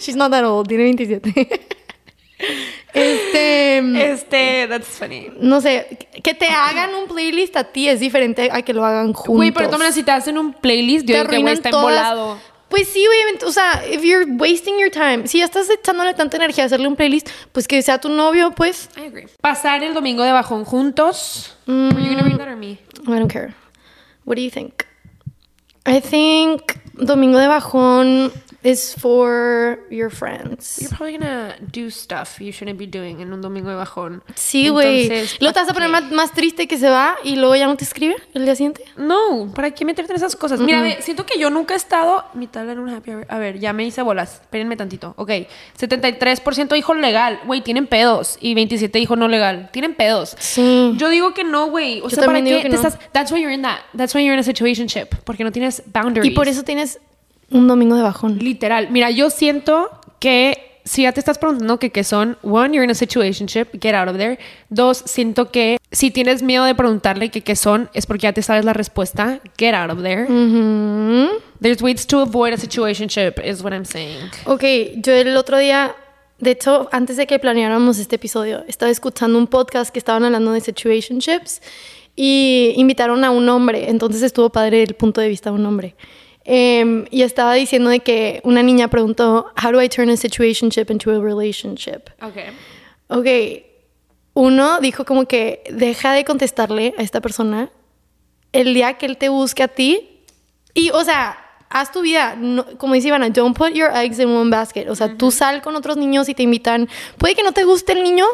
She's not that old, tiene 27. Este. Este, that's funny. No sé, que te hagan un playlist a ti es diferente a que lo hagan juntos. Güey, pero también si te hacen un playlist, yo te digo que está. Pues sí, obviamente, o sea, if you're wasting your time, si ya estás echándole tanta energía a hacerle un playlist, pues que sea tu novio, pues. I agree. Pasar el domingo de bajón juntos. Mm. Were you gonna read that or me? I don't care. What do you think? I think domingo de bajón. Is for your friends. You're probably gonna do stuff you shouldn't be doing en un domingo de bajón. Sí, güey. Luego te vas a poner ¿para más, más triste que se va y luego ya no te escribe el día siguiente. No, ¿para qué meterte en esas cosas? Mira, ve, siento que yo nunca he estado mi tabla en un happy hour. A ver, ya me hice bolas. Espérenme tantito. Ok, 73% dijo legal. Güey, tienen pedos. Y 27 dijo no legal. Tienen pedos. Sí. Yo digo que no, güey. O Yo sea, ¿para qué que te no. estás... That's why you're in that. That's why you're in a situationship. Porque no tienes boundaries. Y por eso tienes un domingo de bajón. Literal. Mira, yo siento que si ya te estás preguntando que qué son, one, you're in a situationship, get out of there. Dos, siento que si tienes miedo de preguntarle que qué son, es porque ya te sabes la respuesta, get out of there. There's ways to avoid a situationship, is what I'm saying. Ok, yo el otro día, de hecho, antes de que planeáramos este episodio, estaba escuchando un podcast que estaban hablando de situationships y invitaron a un hombre, entonces estuvo padre el punto de vista de un hombre. Em, y estaba diciendo de que una niña preguntó, how do I turn a situationship into a relationship? Okay. Ok, uno dijo como que deja de contestarle a esta persona el día que él te busque a ti y, o sea, haz tu vida, no- como dice Ivana, don't put your eggs in one basket, o sea, tú sal con otros niños y te invitan, puede que no te guste el niño,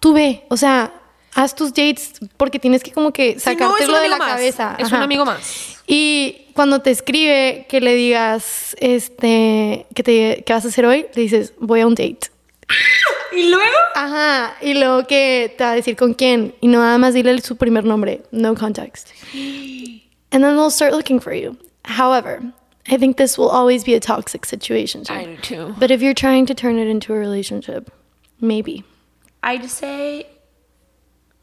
tú ve, o sea, haz tus dates porque tienes que como que Si no, sacártelo un de la más. cabeza. Es un Ajá. amigo más. Y cuando te escribe que le digas, este, que, te, ¿qué vas a hacer hoy? Le dices, voy a un date. ¿Y luego? Ajá, y luego que te va a decir con quién y no nada más dile su primer nombre, no context. And then they'll start looking for you. However, I think this will always be a toxic situation. I do too. But if you're trying to turn it into a relationship, maybe. I'd say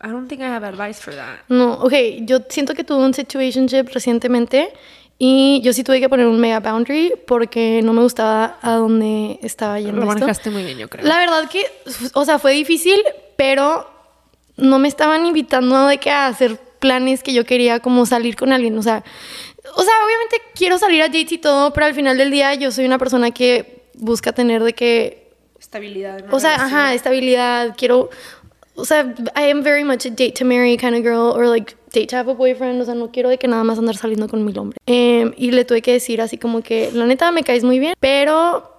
I don't think I have advice for that. No, ok, yo siento que tuve un situationship recientemente y yo sí tuve que poner un mega boundary porque no me gustaba a dónde estaba yendo Lo esto. manejaste muy bien, yo creo. La verdad que, o sea, fue difícil, pero no me estaban invitando de que a hacer planes que yo quería, como salir con alguien. O sea, o sea, obviamente quiero salir a dates y todo, pero al final del día yo soy una persona que busca tener de que, Estabilidad. o sea, ajá, estabilidad. Quiero, o sea, I am very much a date to marry kind of girl, or like date have a boyfriend. O sea, no quiero de que nada más andar saliendo con mil hombres. Em, y le tuve que decir así como que, la neta, me caes muy bien, pero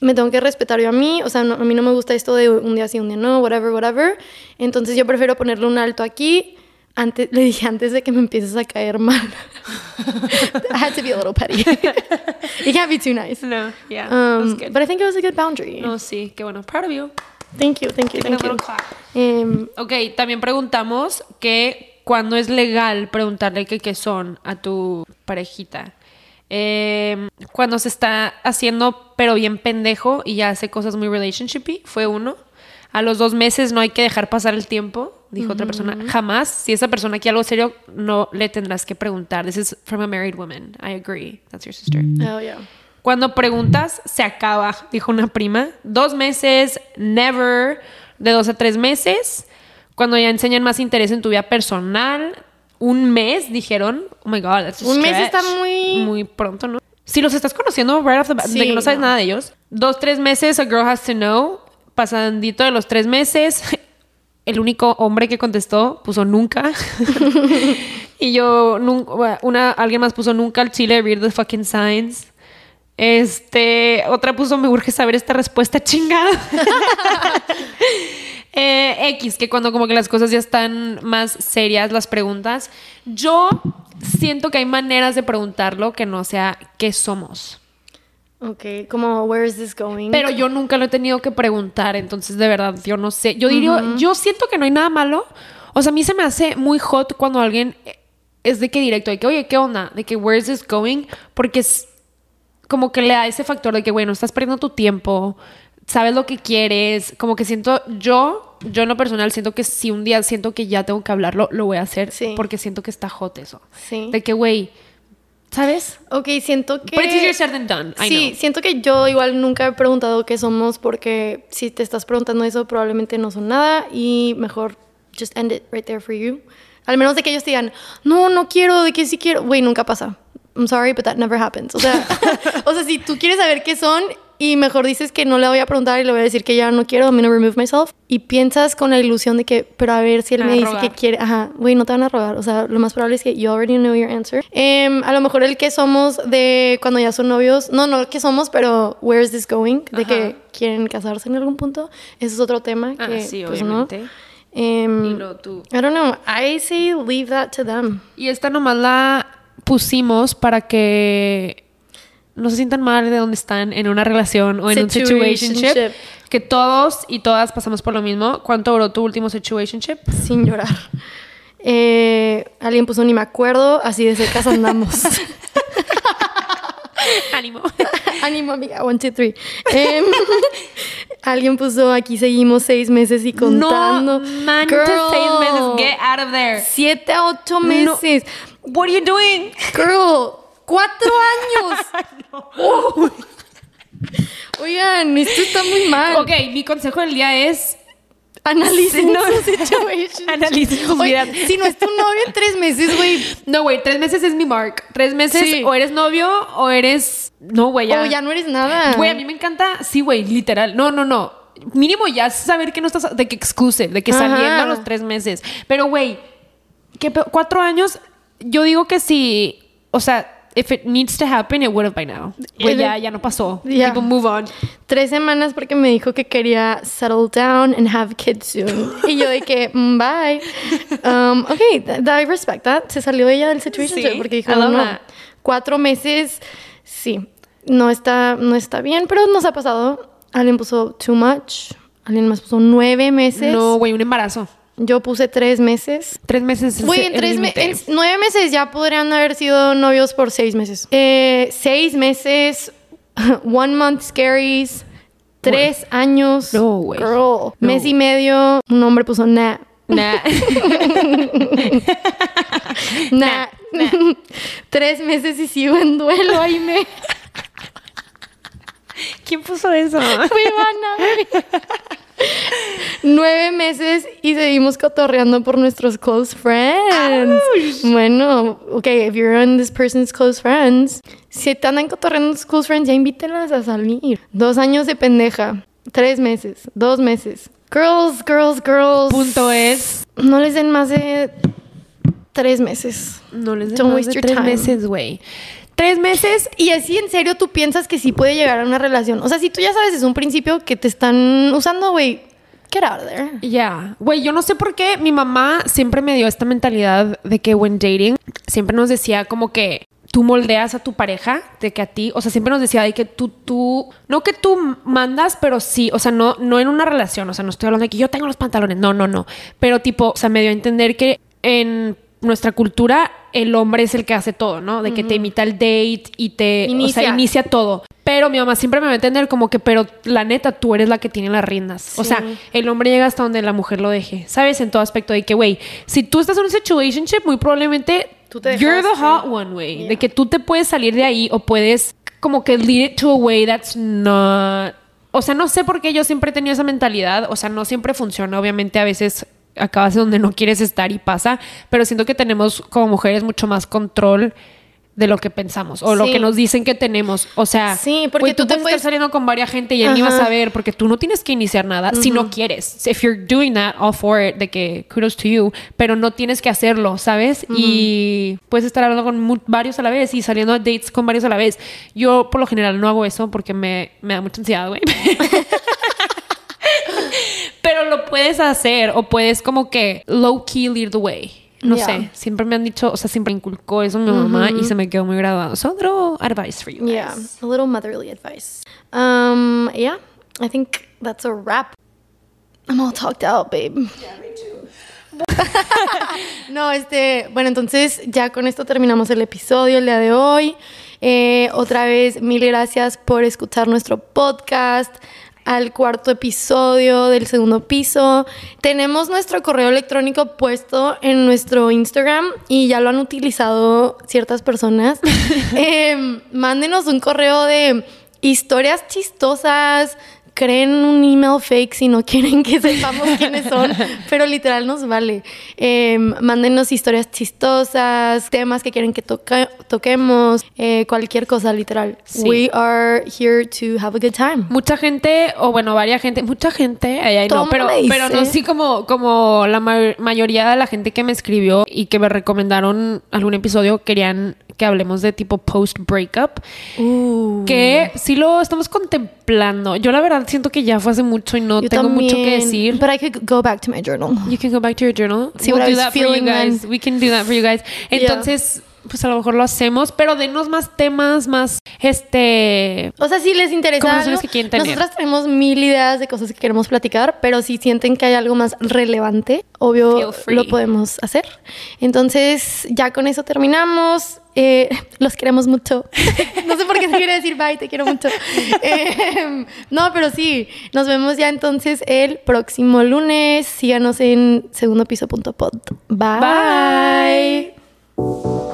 me tengo que respetar yo a mí, o sea, no- a mí no me gusta esto de un día sí, un día no, whatever, whatever. Entonces yo prefiero ponerle un alto aquí. Antes, le dije antes de que me empieces a caer mal. I had to be a little petty. you can't be too nice. No, yeah. Um, good. but I think it was a good boundary. no, sí, qué bueno. Proud of you. Thank you, thank you, a thank you. Em, Ok, también preguntamos que cuando es legal preguntarle que qué son a tu parejita. Eh, cuando se está haciendo pero bien pendejo y ya hace cosas muy relationshipy, fue uno. A los dos meses no hay que dejar pasar el tiempo, dijo otra persona. Jamás, si esa persona quiere algo serio, no le tendrás que preguntar. This is from a married woman. I agree. That's your sister. oh, yeah. Cuando preguntas, se acaba, dijo una prima. Dos meses, never. De dos a tres meses. Cuando ya enseñan más interés en tu vida personal. Un mes, dijeron. Oh my God, that's a Un mes está muy- Muy pronto, ¿no? Si los estás conociendo right off the bat, de que no sabes no. nada de ellos. Dos, tres meses, a girl has to know. Pasandito de los tres meses. El único hombre que contestó puso nunca. y yo, una, alguien más puso nunca al chile, read the fucking signs. Este, otra puso, me urge saber esta respuesta chingada. Eh, X, que cuando como que las cosas ya están más serias, las preguntas. Yo siento que hay maneras de preguntarlo que no sea qué somos. Ok, como, where is this going? Pero yo nunca lo he tenido que preguntar, entonces de verdad yo no sé. Yo diría, yo siento que no hay nada malo. O sea, a mí se me hace muy hot cuando alguien es de que directo, de que, oye, ¿qué onda? De que, where is this going? Porque es como que le da ese factor de que, bueno, estás perdiendo tu tiempo, sabes lo que quieres. Como que siento, yo, yo en lo personal siento que si un día siento que ya tengo que hablarlo, lo voy a hacer. Sí. Porque siento que está hot eso. Sí. De que, güey, ¿sabes? Ok, siento que... But it's easier said than done. I sí, know. siento que yo igual nunca he preguntado qué somos porque si te estás preguntando eso probablemente no son nada y mejor just end it right there for you. Al menos de que ellos te digan, no, no quiero, de que sí quiero. Güey, nunca pasa. I'm sorry, but that never happens. O sea, o sea, si tú quieres saber qué son y mejor dices que no le voy a preguntar y le voy a decir que ya no quiero, I'm gonna remove myself. Y piensas con la ilusión de que, pero a ver si él Me dice que quiere, ajá, güey, no te van a rogar. O sea, lo más probable es que you already know your answer. Em, a lo mejor el que somos de cuando ya son novios, no, no que somos, pero where is this going? De Ajá. que quieren casarse en algún punto. Ese es otro tema Ah, que, sí, pues, obviamente. no. Em, Y luego tú. I don't know. I say leave that to them. Y esta nomás la pusimos para que no se sientan mal de donde están en una relación o en un situationship. Que todos y todas pasamos por lo mismo. ¿Cuánto duró tu último situationship? Sin llorar. Eh, alguien puso ni me acuerdo, así de secas andamos. Ánimo. Ánimo, amiga. One, two, three. Em, alguien puso aquí seguimos seis meses y contando. No manches, Girl, seis meses. Get out of there. Siete a ocho No. meses. What are you doing? Girl, cuatro años. Oigan, esto está muy mal. Ok, mi consejo del día es Analicen No. Analicen sus vidas. Si no es tu novio en tres meses, güey. No, güey, tres meses es mi mark. Tres meses Sí. o eres novio o eres. No, güey, ya. O ya no eres nada. Güey, a mí me encanta. Sí, güey, literal. No, no, no. Mínimo ya saber que no estás. De que exclusive, de que Ajá. saliendo a los tres meses. Pero, güey, ¿qué pe- cuatro años. Yo digo que si. O sea, if it needs to happen, it would have by now. Eh, ya, ya no pasó. ya. Tipo, move on. Tres semanas porque me dijo que quería settle down and have kids soon. Y yo de que, mm, bye. Um, ok, th- th- I respect that. Se salió ella del situation Sí, porque dijo, no, that. cuatro meses, sí, no está, no está bien, pero nos ha pasado. Alguien puso too much, alguien más puso nueve meses. No, güey, un embarazo. Yo puse tres meses. Tres meses. es Güey, en el tres me- límite. en nueve meses ya podrían haber sido novios por seis meses. Eh, seis meses, one month scaries, tres años. No, güey. Girl. No. Mes y medio, un hombre puso nah. Nah. Nah. tres meses y sigo en duelo, ahí me. ¿Quién puso eso? Fui Ivana, güey. Nueve meses y seguimos cotorreando por nuestros close friends. Bueno, ok, if you're on this person's close friends, si te andan cotorreando tus close friends, ya invítenlas a salir. Dos años de pendeja. Tres meses. Dos meses. Girls, girls, girls. Punto es. No les den más de tres meses. No les den Don't más waste de your tres time. meses, güey. Tres meses Y así en serio tú piensas que sí puede llegar a una relación. O sea, si tú ya sabes desde un principio que te están usando, güey, get out of there. Ya, güey, yo no sé por qué mi mamá siempre me dio esta mentalidad de que when dating, siempre nos decía como que tú moldeas a tu pareja, de que a ti, o sea, siempre nos decía de que tú, tú, no que tú mandas, pero sí, o sea, no, no en una relación, o sea, no estoy hablando de que yo tengo los pantalones, no, no, no, pero tipo, o sea, me dio a entender que en nuestra cultura el hombre es el que hace todo, ¿no? De que te imita el date y te, o Inicia. sea, inicia todo. Pero mi mamá siempre me va a entender como que, pero la neta, tú eres la que tiene las riendas. O sea, el hombre llega hasta donde la mujer lo deje. ¿Sabes? En todo aspecto de que, güey, si tú estás en un situationship, muy probablemente Tú te you're the hot one, güey. De que tú te puedes salir de ahí o puedes como que lead it to a way that's not... O sea, no sé por qué yo siempre he tenido esa mentalidad. O sea, no siempre funciona. Obviamente, a veces acabas donde no quieres estar y pasa. Pero siento que tenemos como mujeres mucho más control de lo que pensamos o lo Sí. que nos dicen que tenemos. O sea, Sí, porque güey, tú tú, te puedes puedes- estar saliendo con varias gente y él ni va a saber porque tú no tienes que iniciar nada si no quieres. If you're doing that, all for it, de que kudos to you, pero no tienes que hacerlo, ¿sabes? Y puedes estar hablando con varios a la vez y saliendo a dates con varios a la vez. Yo por lo general no hago eso porque me, me da mucha ansiedad, güey. puedes hacer o puedes como que low key lead the way. No Yeah. sé, siempre me han dicho, o sea, siempre inculcó eso mi mamá y se me quedó muy grabado. So, little advice for you. Yeah, a little motherly advice. Um, yeah, I think that's a wrap. I'm all talked out, babe. no, este, bueno, entonces ya con esto terminamos el episodio el día de hoy. Eh, otra vez, mil gracias por escuchar nuestro podcast al cuarto episodio del segundo piso. Tenemos nuestro correo electrónico puesto en nuestro Instagram y ya lo han utilizado ciertas personas. Em, mándenos un correo de historias chistosas, creen un email fake si no quieren que sepamos quiénes son, pero literal nos vale. Eh, mándenos historias chistosas, temas que quieren que toca- toquemos, eh, cualquier cosa literal. Sí. We are here to have a good time. Mucha gente, o bueno, varias gente, mucha gente, ay, no, pero, pero no, sí como, como la ma- mayoría de la gente que me escribió y que me recomendaron algún episodio querían que hablemos de tipo post-breakup, Uh, que sí lo estamos contemplando. Yo la verdad siento que ya fue hace mucho y no yo tengo mucho que decir. But I could go back to my journal. You can go back to your journal. Sí, we'll do that for you guys. then. We can do that for you guys. Entonces, pues a lo mejor lo hacemos, pero denos más temas, más este O sea, si les interesa Conversaciones algo, que quieren tener. nosotras tenemos mil ideas de cosas que queremos platicar, pero si sienten que hay algo más relevante, obvio lo podemos hacer. Entonces, ya con eso terminamos. Eh, los queremos mucho. no sé por qué te quiere decir bye, te quiero mucho. Eh, no, pero sí, nos vemos ya entonces el próximo lunes. Síganos en segundopiso.pod. Bye. Bye.